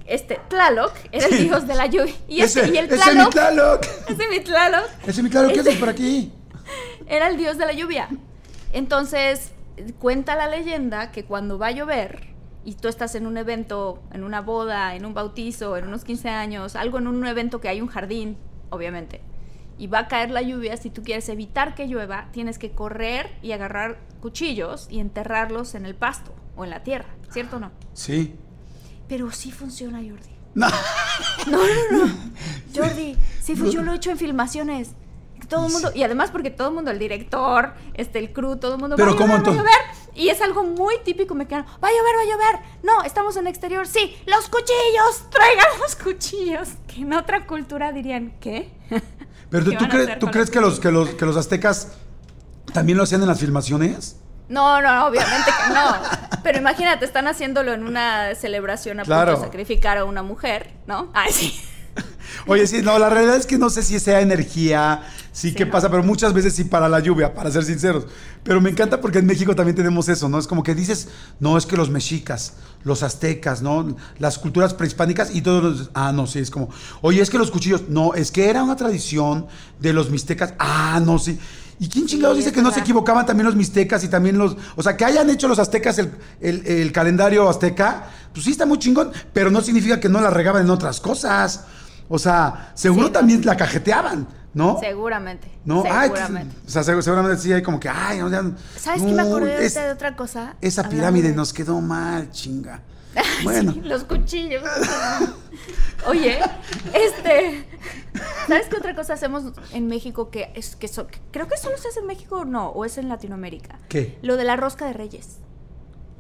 Este Tlaloc era el dios de la lluvia. Y, este, ese, y el ese es mi Tlaloc, Tlaloc. ese mi Tlaloc, Ese es mi Tlaloc, ¿qué Ese- haces por aquí? <laughs> era el dios de la lluvia. Entonces, cuenta la leyenda que cuando va a llover y tú estás en un evento, en una boda, en un bautizo, en unos 15 años, algo en un evento que hay un jardín, obviamente, y va a caer la lluvia, si tú quieres evitar que llueva, tienes que correr y agarrar cuchillos y enterrarlos en el pasto o en la tierra, ¿cierto o no? Sí. Pero sí funciona, Jordi. No. No, no, no. <laughs> Jordi, sí, fue, yo lo he hecho en filmaciones. Todo el mundo, y además porque todo el mundo, el director, este, el crew, todo el mundo Pero va ¿cómo llover, va a entonces? llover. Y es algo muy típico mexicano. Va a llover, va a llover. No, estamos en exterior. Sí, los cuchillos, traigan los cuchillos. Que en otra cultura dirían, ¿qué? <laughs> Pero tú, ¿Qué tú crees, hacer ¿tú con crees los que, los, que, los, que los aztecas también lo hacían en las filmaciones? No, no, no, obviamente que no. Pero imagínate, están haciéndolo en una celebración a Claro. punto de sacrificar a una mujer, ¿no? Ay, sí. Oye, sí, no, la realidad es que no sé si sea energía, sí, no. pasa, pero muchas veces sí para la lluvia, para ser sinceros. Pero me encanta porque en México también tenemos eso, ¿no? Es como que dices, no, es que los mexicas, los aztecas, ¿no? Las culturas prehispánicas y todos los... Ah, no, sí, es como, oye, es que los cuchillos, no, es que era una tradición de los mixtecas. Ah, no, sí. ¿Y quién chingados Sí, dice que no se equivocaban también los mixtecas y también los... O sea, que hayan hecho los aztecas el, el- el calendario azteca, pues sí está muy chingón, pero no significa que no la regaban en otras cosas. O sea, seguro Sí, no. también la cajeteaban. ¿No? Seguramente. No, ay, seguramente. o sea, seg- seguramente sí hay como que, ay, no, ya- ¿Sabes qué me acordé es- de otra cosa? Esa pirámide de- nos quedó mal, chinga. <laughs> Bueno, Sí, los cuchillos. <laughs> Oye, este. ¿Sabes qué otra cosa hacemos en México que es que so- que creo que solo se hace en México o no? ¿O es en Latinoamérica? ¿qué? Lo de la rosca de reyes.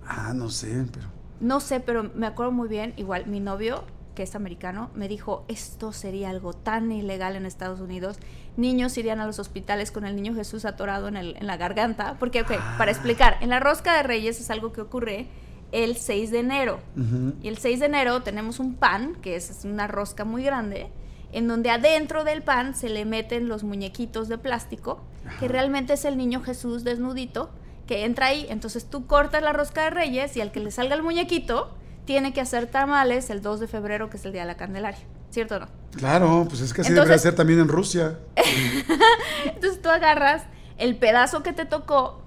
Ah, no sé, pero. No sé, pero me acuerdo muy bien. Igual, mi novio, que es americano, me dijo: Esto sería algo tan ilegal en Estados Unidos. Niños irían a los hospitales con el niño Jesús atorado en, el- en la garganta. Porque, ok, para explicar, en la rosca de reyes es algo que ocurre el 6 de enero. Y el 6 de enero tenemos un pan, que es, es una rosca muy grande, en donde adentro del pan se le meten los muñequitos de plástico, que realmente es el niño Jesús desnudito, que entra ahí. Entonces tú cortas la rosca de reyes y al que le salga el muñequito, tiene que hacer tamales el 2 de febrero, que es el día de la Candelaria. ¿Cierto o no? Claro, pues es que así Entonces- debería ser también en Rusia. <laughs> Entonces tú agarras el pedazo que te tocó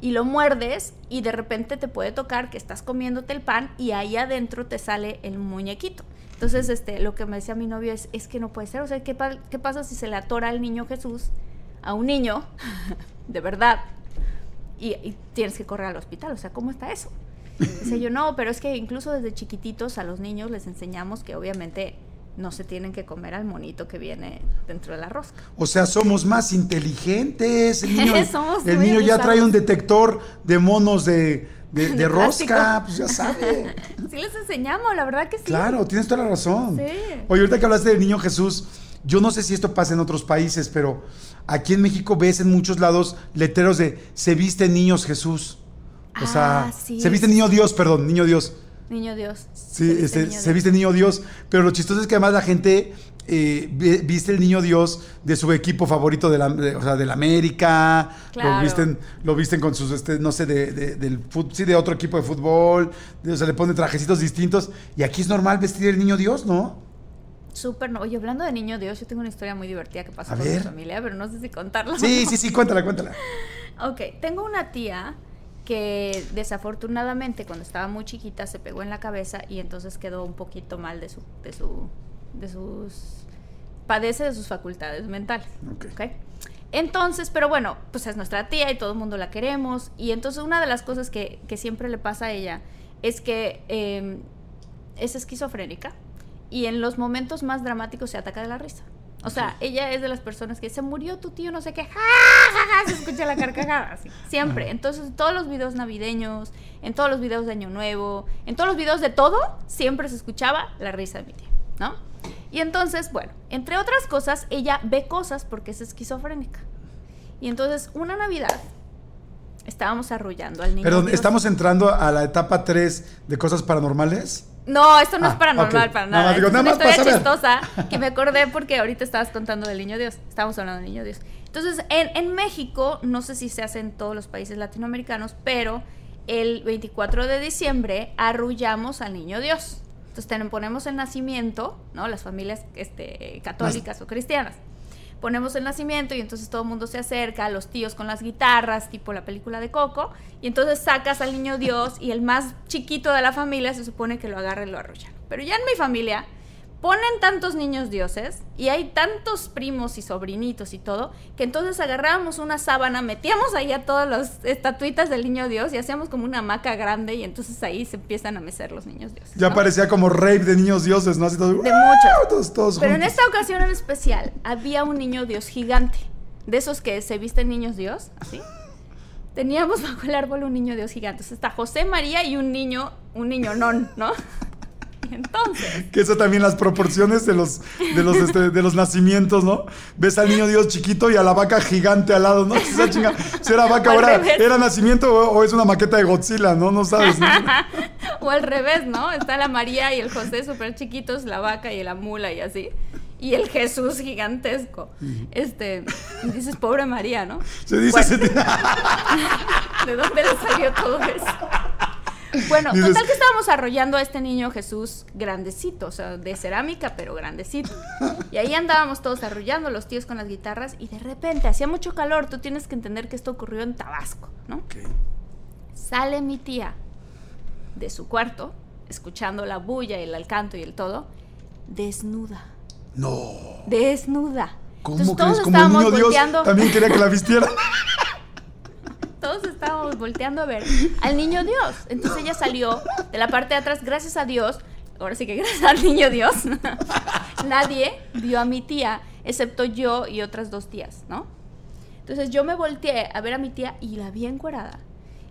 y lo muerdes y de repente te puede tocar que estás comiéndote el pan y ahí adentro te sale el muñequito. Entonces, este, lo que me decía mi novio es, es que no puede ser. O sea, ¿qué, pa- qué pasa si se le atora al niño Jesús a un niño <laughs> de verdad y, y tienes que correr al hospital? O sea, ¿cómo está eso? Dice yo, no, pero es que incluso desde chiquititos a los niños les enseñamos que obviamente no se tienen que comer al monito que viene dentro de la rosca. O sea, somos más inteligentes. El niño, <laughs> Somos el niño ya trae un detector de monos de, de- <laughs> de De rosca, pues ya sabe. <laughs> Sí les enseñamos, la verdad que sí. Claro, tienes toda la razón. Sí. Oye, ahorita que hablaste del niño Jesús, yo no sé si esto pasa en otros países, pero aquí en México ves en muchos lados letreros de se viste niños Jesús. O sea, Ah, sí, se viste sí, niño Dios, perdón, niño Dios. Niño Dios. Sí, Se viste este, niño se Dios. viste niño Dios, pero lo chistoso es que además la gente eh, vi- viste el niño Dios de su equipo favorito de la, de- o sea, del América, Claro. lo visten, lo visten con sus, este, no sé, de, de- del fut- sí, de otro equipo de fútbol, de- o sea, le ponen trajecitos distintos, y aquí es normal vestir el niño Dios, ¿no? Súper, no. Oye, hablando de niño Dios, yo tengo una historia muy divertida que pasó A con mi familia, pero no sé si contarla. Sí, no. sí, sí, cuéntala, cuéntala. Ok, tengo una tía que desafortunadamente cuando estaba muy chiquita se pegó en la cabeza y entonces quedó un poquito mal de su, de su, de sus, padece de sus facultades mentales. Entonces, pero bueno, pues es nuestra tía y todo el mundo la queremos. Y entonces una de las cosas que, que siempre le pasa a ella es que eh, es esquizofrénica y en los momentos más dramáticos se ataca de la risa. O sea, ella es de las personas que se murió tu tío, no sé qué, ja, ja, ja, se escucha la carcajada, así, siempre. Entonces, en todos los videos navideños, en todos los videos de Año Nuevo, en todos los videos de todo, siempre se escuchaba la risa de mi tía, ¿no? Y entonces, bueno, entre otras cosas, ella ve cosas porque es esquizofrénica. Y entonces, una Navidad, estábamos arrullando al niño. Perdón, Dios. ¿estamos entrando a la etapa 3 de cosas paranormales? No, esto no Ah, es paranormal ok. para Nada más digo, es una historia chistosa <laughs> que me acordé porque ahorita estabas contando del niño Dios. Estábamos hablando del niño Dios. Entonces, en, en México, no sé si se hace en todos los países latinoamericanos, pero el 24 de diciembre arrullamos al niño Dios. Entonces, ponemos el nacimiento, ¿no? Las familias este, católicas o cristianas. Ponemos el nacimiento y entonces todo el mundo se acerca, los tíos con las guitarras, tipo la película de Coco, y entonces sacas al niño Dios y el más chiquito de la familia se supone que lo agarra y lo arrullan. Pero ya en mi familia ponen tantos niños dioses y hay tantos primos y sobrinitos y todo, que entonces agarrábamos una sábana, metíamos ahí a todas las estatuitas del niño Dios y hacíamos como una hamaca grande y entonces ahí se empiezan a mecer los niños dioses. Ya parecía como rape de niños dioses, ¿no? Así todo, De muchos. Todos, todos Pero en esta ocasión en especial había un niño Dios gigante, de esos que se visten niños Dios, así. <laughs> Teníamos bajo el árbol un niño Dios gigante. Entonces está José María y un niño, un niño non, ¿no? <laughs> Entonces, Que eso también las proporciones de los, de los, este, de los nacimientos, ¿no? Ves al niño Dios chiquito y a la vaca gigante al lado, ¿no? Esa chinga, si era vaca ahora. ¿era nacimiento o, o es una maqueta de Godzilla, no? No sabes, ¿no? <laughs> o al revés, ¿no? Está la María y el José súper chiquitos, la vaca y la mula y así. Y el Jesús gigantesco. Este, y dices, pobre María, ¿no? Se dice... Bueno. se- <laughs> ¿De dónde le salió todo eso? Bueno, Dices- total que estábamos arrollando a este niño Jesús grandecito, o sea, de cerámica, pero grandecito. Y ahí andábamos todos arrollando, los tíos con las guitarras, y de repente hacía mucho calor. Tú tienes que entender que esto ocurrió en Tabasco, ¿no? Sale mi tía de su cuarto, escuchando la bulla y el canto y el todo, desnuda No. desnuda. ¿Cómo Entonces, crees? todos Como estábamos niño Dios volteando. también quería que la vistiera. <laughs> Todos estábamos volteando a ver al niño Dios. Entonces ella salió de la parte de atrás, gracias a Dios. Ahora sí que gracias al niño Dios. <laughs> Nadie vio a mi tía, excepto yo y otras dos tías, ¿no? Entonces yo me volteé a ver a mi tía y la vi encuerada.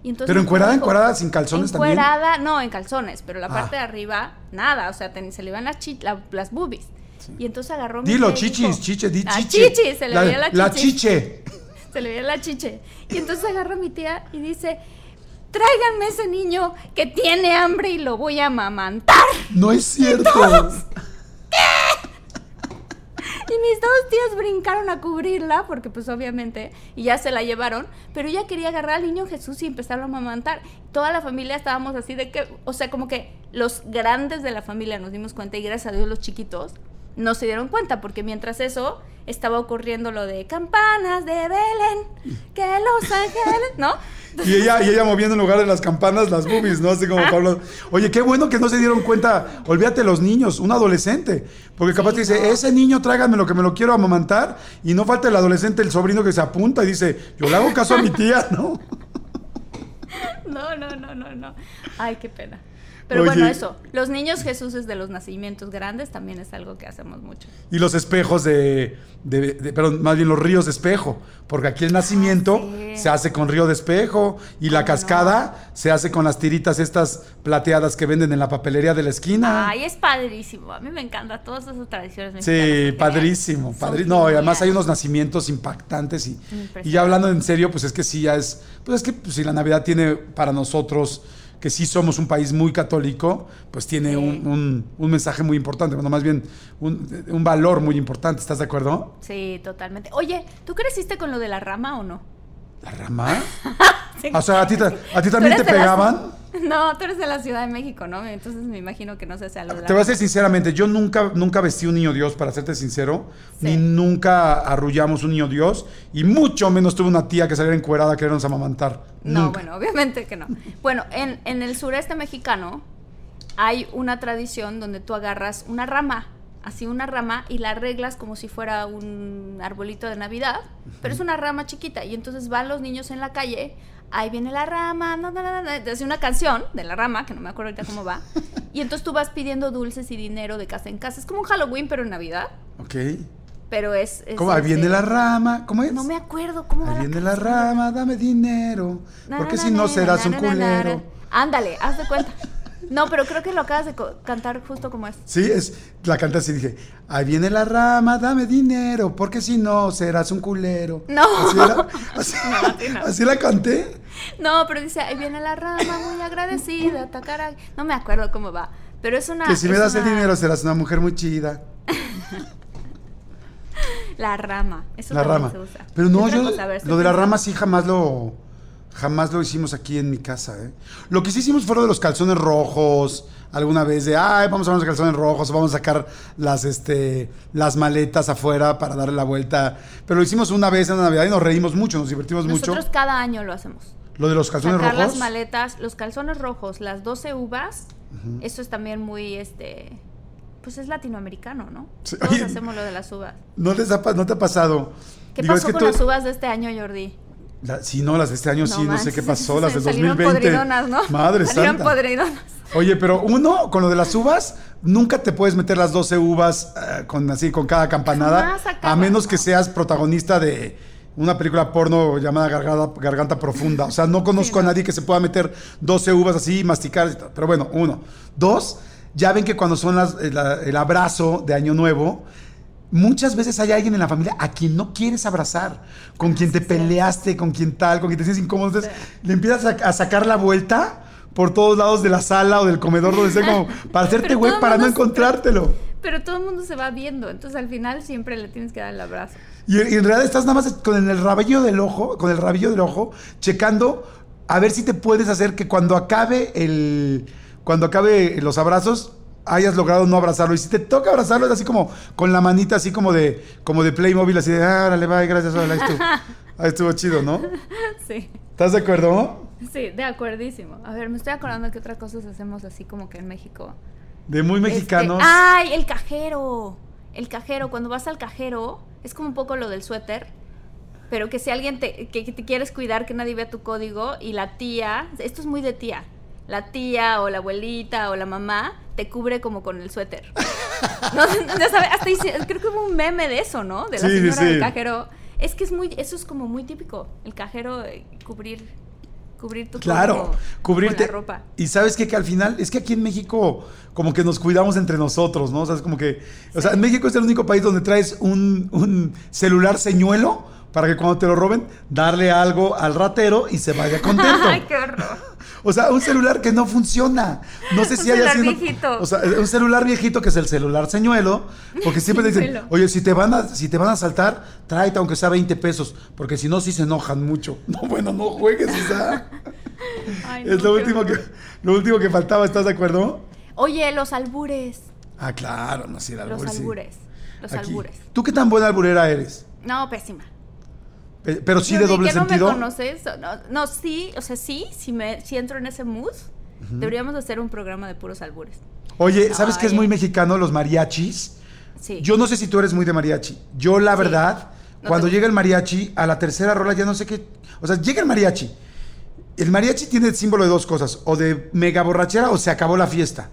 Y entonces Pero mi encuerada, dijo, encuerada, sin calzones también. Encuerada, no, en calzones, pero la Ah. parte de arriba, nada. O sea, ten- se le iban las, la- las boobies. Y entonces agarró mi Dilo, y chichis, dijo- chiche, di chiche. chichi, se le veía la La chichi. chiche. Se le veía la chiche. Y entonces agarra a mi tía y dice, tráiganme ese niño que tiene hambre y lo voy a amamantar. No es cierto. Y mis dos tías brincaron a cubrirla, porque pues obviamente, y ya se la llevaron, pero ella quería agarrar al niño Jesús y empezarlo a amamantar. Toda la familia estábamos así de que, o sea, como que los grandes de la familia nos dimos cuenta y gracias a Dios los chiquitos no se dieron cuenta, porque mientras eso estaba ocurriendo lo de campanas de Belén, que los ángeles, ¿no? Y ella, y ella moviendo en lugar de las campanas las boobies, ¿no? Así como Pablo. Oye, qué bueno que no se dieron cuenta. Olvídate los niños, un adolescente. Porque capaz Sí, te dice, no. ese niño tráiganme lo que me lo quiero amamantar. Y no falta el adolescente, el sobrino que se apunta y dice, yo le hago caso a mi tía, ¿no? <laughs> No, no, no, no, no. Ay, qué pena. Pero Oye. bueno, eso. Los niños Jesús de los nacimientos grandes también es algo que hacemos mucho. Y los espejos de, de, de- perdón, más bien los ríos de espejo, porque aquí el nacimiento Ah, sí. se hace con río de espejo y la ¿Cómo cascada se hace con las tiritas estas plateadas que venden en la papelería de la esquina. Ay, es padrísimo. A mí me encantan todas esas tradiciones mexicanas. Sí, padrísimo, Son padri- No, y además hay unos nacimientos impactantes y, y ya hablando en serio, pues es que sí ya es, pues es que pues, si la Navidad tiene para nosotros que sí somos un país muy católico, pues tiene un, un- un mensaje muy importante, bueno, más bien un, un valor muy importante, ¿estás de acuerdo? Sí, totalmente. Oye, ¿tú creciste con lo de la rama o no? ¿La rama? <laughs> Sí. O sea, ¿a ti, ta- a ti ¿Tú también te pegaban? <laughs> No, tú eres de la Ciudad de México, ¿no? Entonces me imagino que no se hace algo Te voy a decir sinceramente, yo nunca, nunca vestí un niño Dios, para serte sincero, Sí. ni nunca arrullamos un niño Dios, y mucho menos tuve una tía que saliera encuerada a querernos amamantar. No, Nunca. bueno, obviamente que no. Bueno, en, en el sureste mexicano hay una tradición donde tú agarras una rama, así una rama, y la arreglas como si fuera un arbolito de Navidad, pero es una rama chiquita. Y entonces van los niños en la calle, ahí viene la rama, no, no, no, no, es una canción de la rama, que no me acuerdo ahorita cómo va. Y entonces tú vas pidiendo dulces y dinero de casa en casa. Es como un Halloween, pero en Navidad. Ok. Pero es. es ¿Cómo? Ahí este- viene la rama, ¿cómo es? No me acuerdo cómo Ahí viene la rama, dame dinero, porque si no serás un culero. Ándale, haz de cuenta. No, pero creo que lo acabas de cantar justo como es. Sí, es, la canta así, dije, ahí viene la rama, dame dinero, porque si no serás un culero. No. Así, era- <laughs> así- No, así no. así la canté. No, pero dice, ahí viene la rama muy agradecida, atacar a... No me acuerdo cómo va, pero es una... que si me das el dinero serás una mujer muy chida. <laughs> La rama, eso La rama. se usa. Pero no, yo lo de la rama sí jamás lo jamás lo hicimos aquí en mi casa, ¿eh? Lo que sí hicimos fue lo de los calzones rojos, alguna vez de, ay, vamos a poner los calzones rojos, vamos a sacar las este las maletas afuera para darle la vuelta, pero lo hicimos una vez en la Navidad y nos reímos mucho, nos divertimos Nosotros mucho. cada año lo hacemos. Lo de los calzones Sacar rojos. las maletas, los calzones rojos, las 12 uvas, eso es también muy, este... Pues es latinoamericano, ¿no? Sí, Todos oye, hacemos lo de las uvas. ¿No, les ha ¿No te ha pasado? ¿Qué Digo, pasó es que con tú- las uvas de este año, Jordi? La- sí, no, las de este año sí, no sé qué pasó, las del salieron 2020. podridonas, ¿no? Madre Salieron santa. podridonas. Oye, pero uno, con lo de las uvas, nunca te puedes meter las 12 uvas eh, con así con cada campanada, a menos que no. seas protagonista de una película porno llamada Garganta, Garganta Profunda. O sea, no conozco Sí, a no. nadie que se pueda meter 12 uvas así y masticar. Pero bueno, uno. Dos, ya ven que cuando son las, el, el abrazo de Año Nuevo, muchas veces hay alguien en la familia a quien no quieres abrazar, con quien te peleaste, con quien tal, con quien te sientes incómodo. Entonces, le empiezas a, a sacar la vuelta por todos lados de la sala o del comedor, donde sea, como <laughs> para hacerte güey, para no encontrártelo. Pero todo el mundo se va viendo, entonces al final siempre le tienes que dar el abrazo. Y, y en realidad estás nada más con el rabillo del ojo, con el rabillo del ojo, checando a ver si te puedes hacer que cuando acabe el, cuando acabe los abrazos hayas logrado no abrazarlo. Y si te toca abrazarlo es así como con la manita así como de, como de Playmobil, así de, ah, órale, bye, gracias, ahí estuvo, <laughs> ahí estuvo chido, ¿no? Sí, ¿Estás de acuerdo? sí, de acuerdísimo. A ver, me estoy acordando que otras cosas hacemos así como que en México. De muy Este, mexicanos. ¡Ay, el cajero! El cajero, cuando vas al cajero, Es como un poco lo del suéter, pero que si alguien te, que, que te quieres cuidar, que nadie vea tu código y la tía, esto es muy de tía, la tía o la abuelita o la mamá te cubre como con el suéter. <laughs> no, ya sabes, hasta hice- creo que hubo un meme de eso, ¿no? De la Sí, señora sí. del cajero. Es que es muy, eso es como muy típico, el cajero eh, cubrir, cubrir tu Claro, cubrirte. con la ropa. Y sabes qué? que al final, es que aquí en México como que nos cuidamos entre nosotros, ¿no? O sea, es como que, o sea, en México es el único país donde traes un, un celular señuelo para que cuando te lo roben, darle algo al ratero y se vaya <laughs> contento. Ay, qué horror. O sea, un celular que no funciona. No sé si haya celular sido. viejito. O sea, un celular viejito que es el celular señuelo. Porque <laughs> siempre dicen, oye, si te van a, si te van a saltar, tráete aunque sea 20 pesos. Porque si no, sí se enojan mucho. <laughs> No, bueno, no juegues, o sea. Ay, es no, lo último que, lo último que faltaba, ¿estás de acuerdo? Oye, los albures. Ah, claro, no, sí, el albur, Los sí. albures. Los Aquí. albures. ¿Tú qué tan buena alburera eres? No, pésima. Pe- Pero sí de doble que sentido. no me conoces. No, no, sí, o sea, sí, si, me, si entro en ese mood, deberíamos hacer un programa de puros albures. Oye, ¿sabes qué es muy mexicano? Los mariachis. Sí. Yo no sé si tú eres muy de mariachi. Yo, la Sí. verdad, No cuando te- llega el mariachi, a la tercera rola ya no sé qué. O sea, llega el mariachi. El mariachi tiene el símbolo de dos cosas: o de mega borrachera o se acabó la fiesta.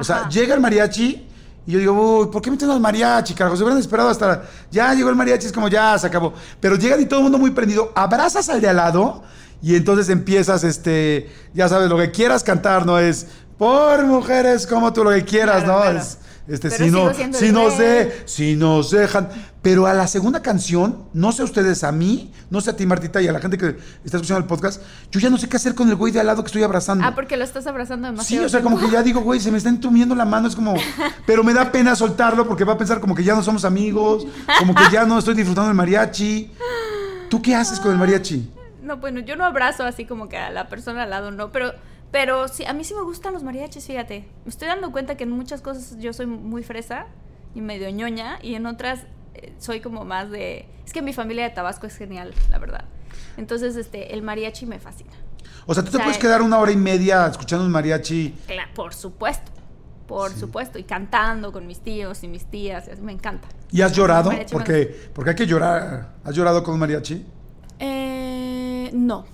O sea, llega el mariachi y yo digo, uy, ¿por qué meten al mariachi, carajo? Se hubieran esperado hasta. Ya llegó el mariachi, es como ya se acabó. Pero llegan y todo el mundo muy prendido. Abrazas al de al lado y entonces empiezas, este. Ya sabes, lo que quieras cantar, ¿no? Es. Por mujeres como tú, lo que quieras, Claro, ¿no? claro. Es, este, Pero si, no, si nos de, si nos dejan. Pero a la segunda canción, no sé ustedes, a mí, no sé a ti, Martita, y a la gente que está escuchando el podcast, yo ya no sé qué hacer con el güey de al lado que estoy abrazando. Ah, porque lo estás abrazando Sí, demasiado. o sea, como que ya digo, güey, se me está entumiendo la mano, es como, <laughs> pero me da pena soltarlo porque va a pensar como que ya no somos amigos, como que ya no estoy disfrutando del mariachi. ¿Tú qué haces con el mariachi? No, bueno, yo no abrazo así como que a la persona al lado, no, pero, pero sí, a mí sí me gustan los mariachis, fíjate. Me estoy dando cuenta que en muchas cosas yo soy muy fresa y medio ñoña, y en otras eh, soy como más de... Es que mi familia de Tabasco es genial, la verdad. Entonces, este, el mariachi me fascina. O sea, tú te O sea, puedes quedar una hora y media escuchando un mariachi. Cla- por supuesto, por supuesto, y cantando con mis tíos y mis tías, me encanta. ¿Y has llorado? Me Porque, porque hay que llorar. ¿Has llorado con un mariachi? Eh, no.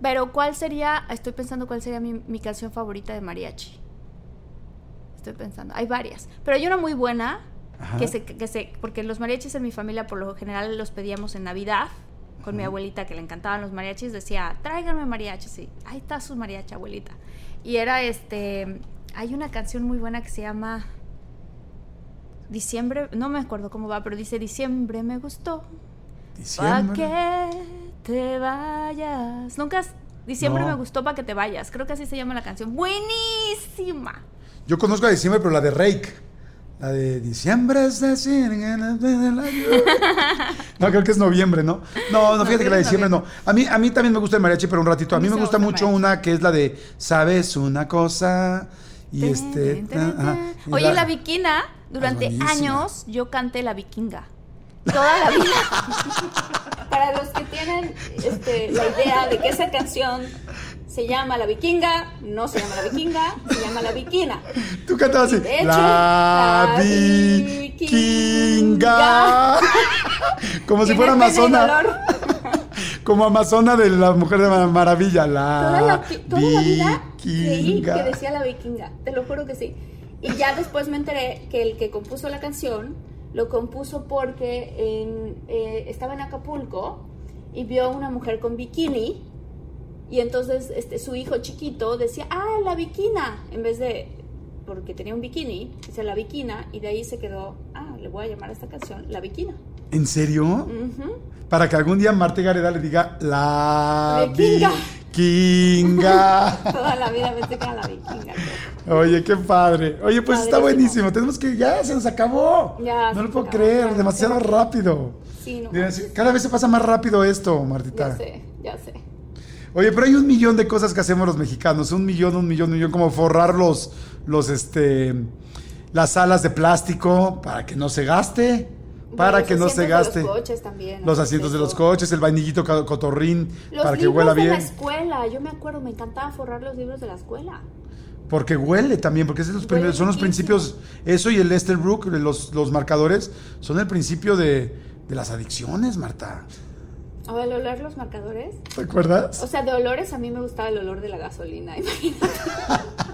Pero ¿cuál sería? Estoy pensando cuál sería mi, mi canción favorita de mariachi. Estoy pensando. Hay varias. Pero hay una muy buena. Ajá. Que se, que se, porque los mariachis en mi familia por lo general los pedíamos en Navidad. Con mi abuelita que le encantaban los mariachis. Decía, tráiganme mariachis. Y ahí está su mariachi, abuelita. Y era este... Hay una canción muy buena que se llama... Diciembre, no me acuerdo cómo va, pero dice Diciembre me gustó, Diciembre. que te vayas. Nunca. Diciembre No. me gustó para que te vayas. Creo que así se llama la canción. Buenísima. Yo conozco a diciembre, pero la de Rake. La de diciembre es decir. <laughs> No, creo que es noviembre, ¿no? No, no, fíjate que la de diciembre no. A mí, a mí también me gusta el mariachi, pero un ratito. A mí me gusta mucho una que es la de ¿Sabes una cosa? Y este. Ten. y Oye, la, viquina, durante buenísima. años yo canté la vikinga. Toda la vida. <laughs> Para los que tienen este, la idea de que esa canción se llama La Vikinga, no se llama La Vikinga, se llama La Viquina. Tú cantabas así. De hecho, la la vikinga. <laughs> Como si fuera amazona. <laughs> Como amazona de la mujer de Mar- maravilla. La Toda la, toda la vida creí vikinga. que decía la vikinga, te lo juro que sí. Y ya después me enteré que el que compuso la canción lo compuso porque en, eh, estaba en Acapulco y vio a una mujer con bikini y entonces este, su hijo chiquito decía, ah, la viquina, en vez de, porque tenía un bikini, dice la viquina y de ahí se quedó, ah, le voy a llamar a esta canción La Viquina. ¿En serio? Para que algún día Marta Gareda le diga la Vikinga. <laughs> vikinga. <laughs> Toda la vida pensé que era la vikinga. Oye, qué padre. Oye, pues está buenísimo. Tenemos que. Ya se nos acabó. Ya, no lo puedo acabó, creer. ya, demasiado ya. rápido. Sí, no. Cada vez se pasa más rápido esto, Martita. Ya sé, ya sé. Oye, pero hay un millón de cosas que hacemos los mexicanos. Un millón, un millón, un millón. Como forrar los, los, este, las alas de plástico para que no se gaste. Para Los que no se gaste. Los coches también. Los asientos de los coches, el vainillito cotorrín, Los para que huela de la bien. escuela, yo me acuerdo, me encantaba forrar los libros de la escuela. Porque huele también, porque esos son los, primeros- son los principios, eso y el Esterbrook, los, los marcadores, son el principio de, de las adicciones, Marta. Ver, el olor los marcadores. ¿Te acuerdas? O sea, de olores a mí me gustaba el olor de la gasolina, <laughs> imagínate. <laughs>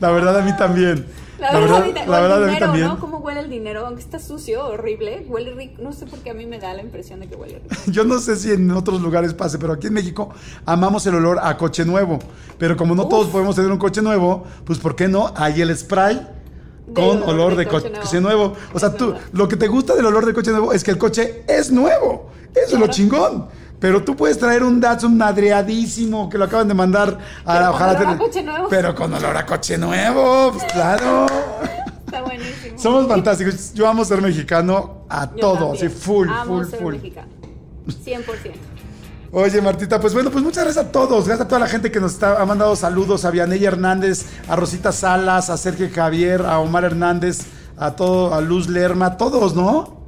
La verdad a mí también. La verdad, ahorita- la verdad a mí dinero, también. ¿no? ¿Cómo huele el dinero? Aunque está sucio, horrible, huele rico. No sé por qué a mí me da la impresión de que huele rico. <laughs> Yo no sé si en otros lugares pase, pero aquí en México amamos el olor a coche nuevo. Pero como no todos podemos tener un coche nuevo, pues ¿por qué no? Hay el spray con Del olor de, coche, nuevo. O sea, Es tú, verdad. lo que te gusta del olor de coche nuevo es que el coche es nuevo. Eso es lo Claro. chingón. Pero tú puedes traer un Datsun madreadísimo que lo acaban de mandar a Pero con ojalá olor a coche nuevo. Pero con olor a coche nuevo, pues claro. Está buenísimo. Somos fantásticos. Yo amo ser mexicano a Yo todo, así full, Amo full, ser full. mexicano. 100%. Oye, Martita, pues bueno, pues muchas gracias a todos. Gracias a toda la gente que nos está, ha mandado saludos. A Vianey Hernández, a Rosita Salas, a Sergio Javier, a Omar Hernández, a todo, a Luz Lerma, a todos, ¿no?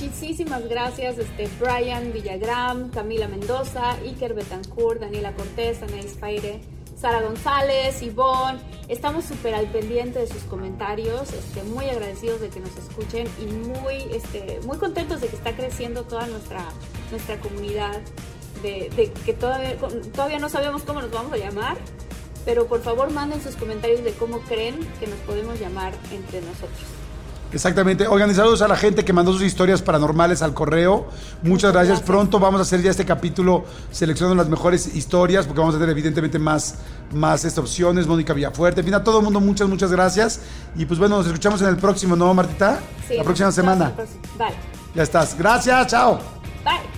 Muchísimas gracias, este, Brian Villagram, Camila Mendoza, Iker Betancourt, Daniela Cortés, Anaís Paire, Sara González, Ivonne. Estamos súper al pendiente de sus comentarios, este, muy agradecidos de que nos escuchen y muy, este, muy contentos de que está creciendo toda nuestra, nuestra comunidad, de, de que todavía, todavía no sabemos cómo nos vamos a llamar, pero por favor manden sus comentarios de cómo creen que nos podemos llamar entre nosotros. Exactamente. Oigan, y saludos a la gente que mandó sus historias paranormales al correo. Muchas gracias. gracias. Pronto vamos a hacer ya este capítulo seleccionando las mejores historias, porque vamos a tener evidentemente más, más este, opciones. Mónica Villafuerte, en fin, a todo el mundo, muchas, muchas gracias. Y pues bueno, nos escuchamos en el próximo, ¿no, Martita? Sí, la próxima semana. Vale, Ya estás. Gracias, chao. bye.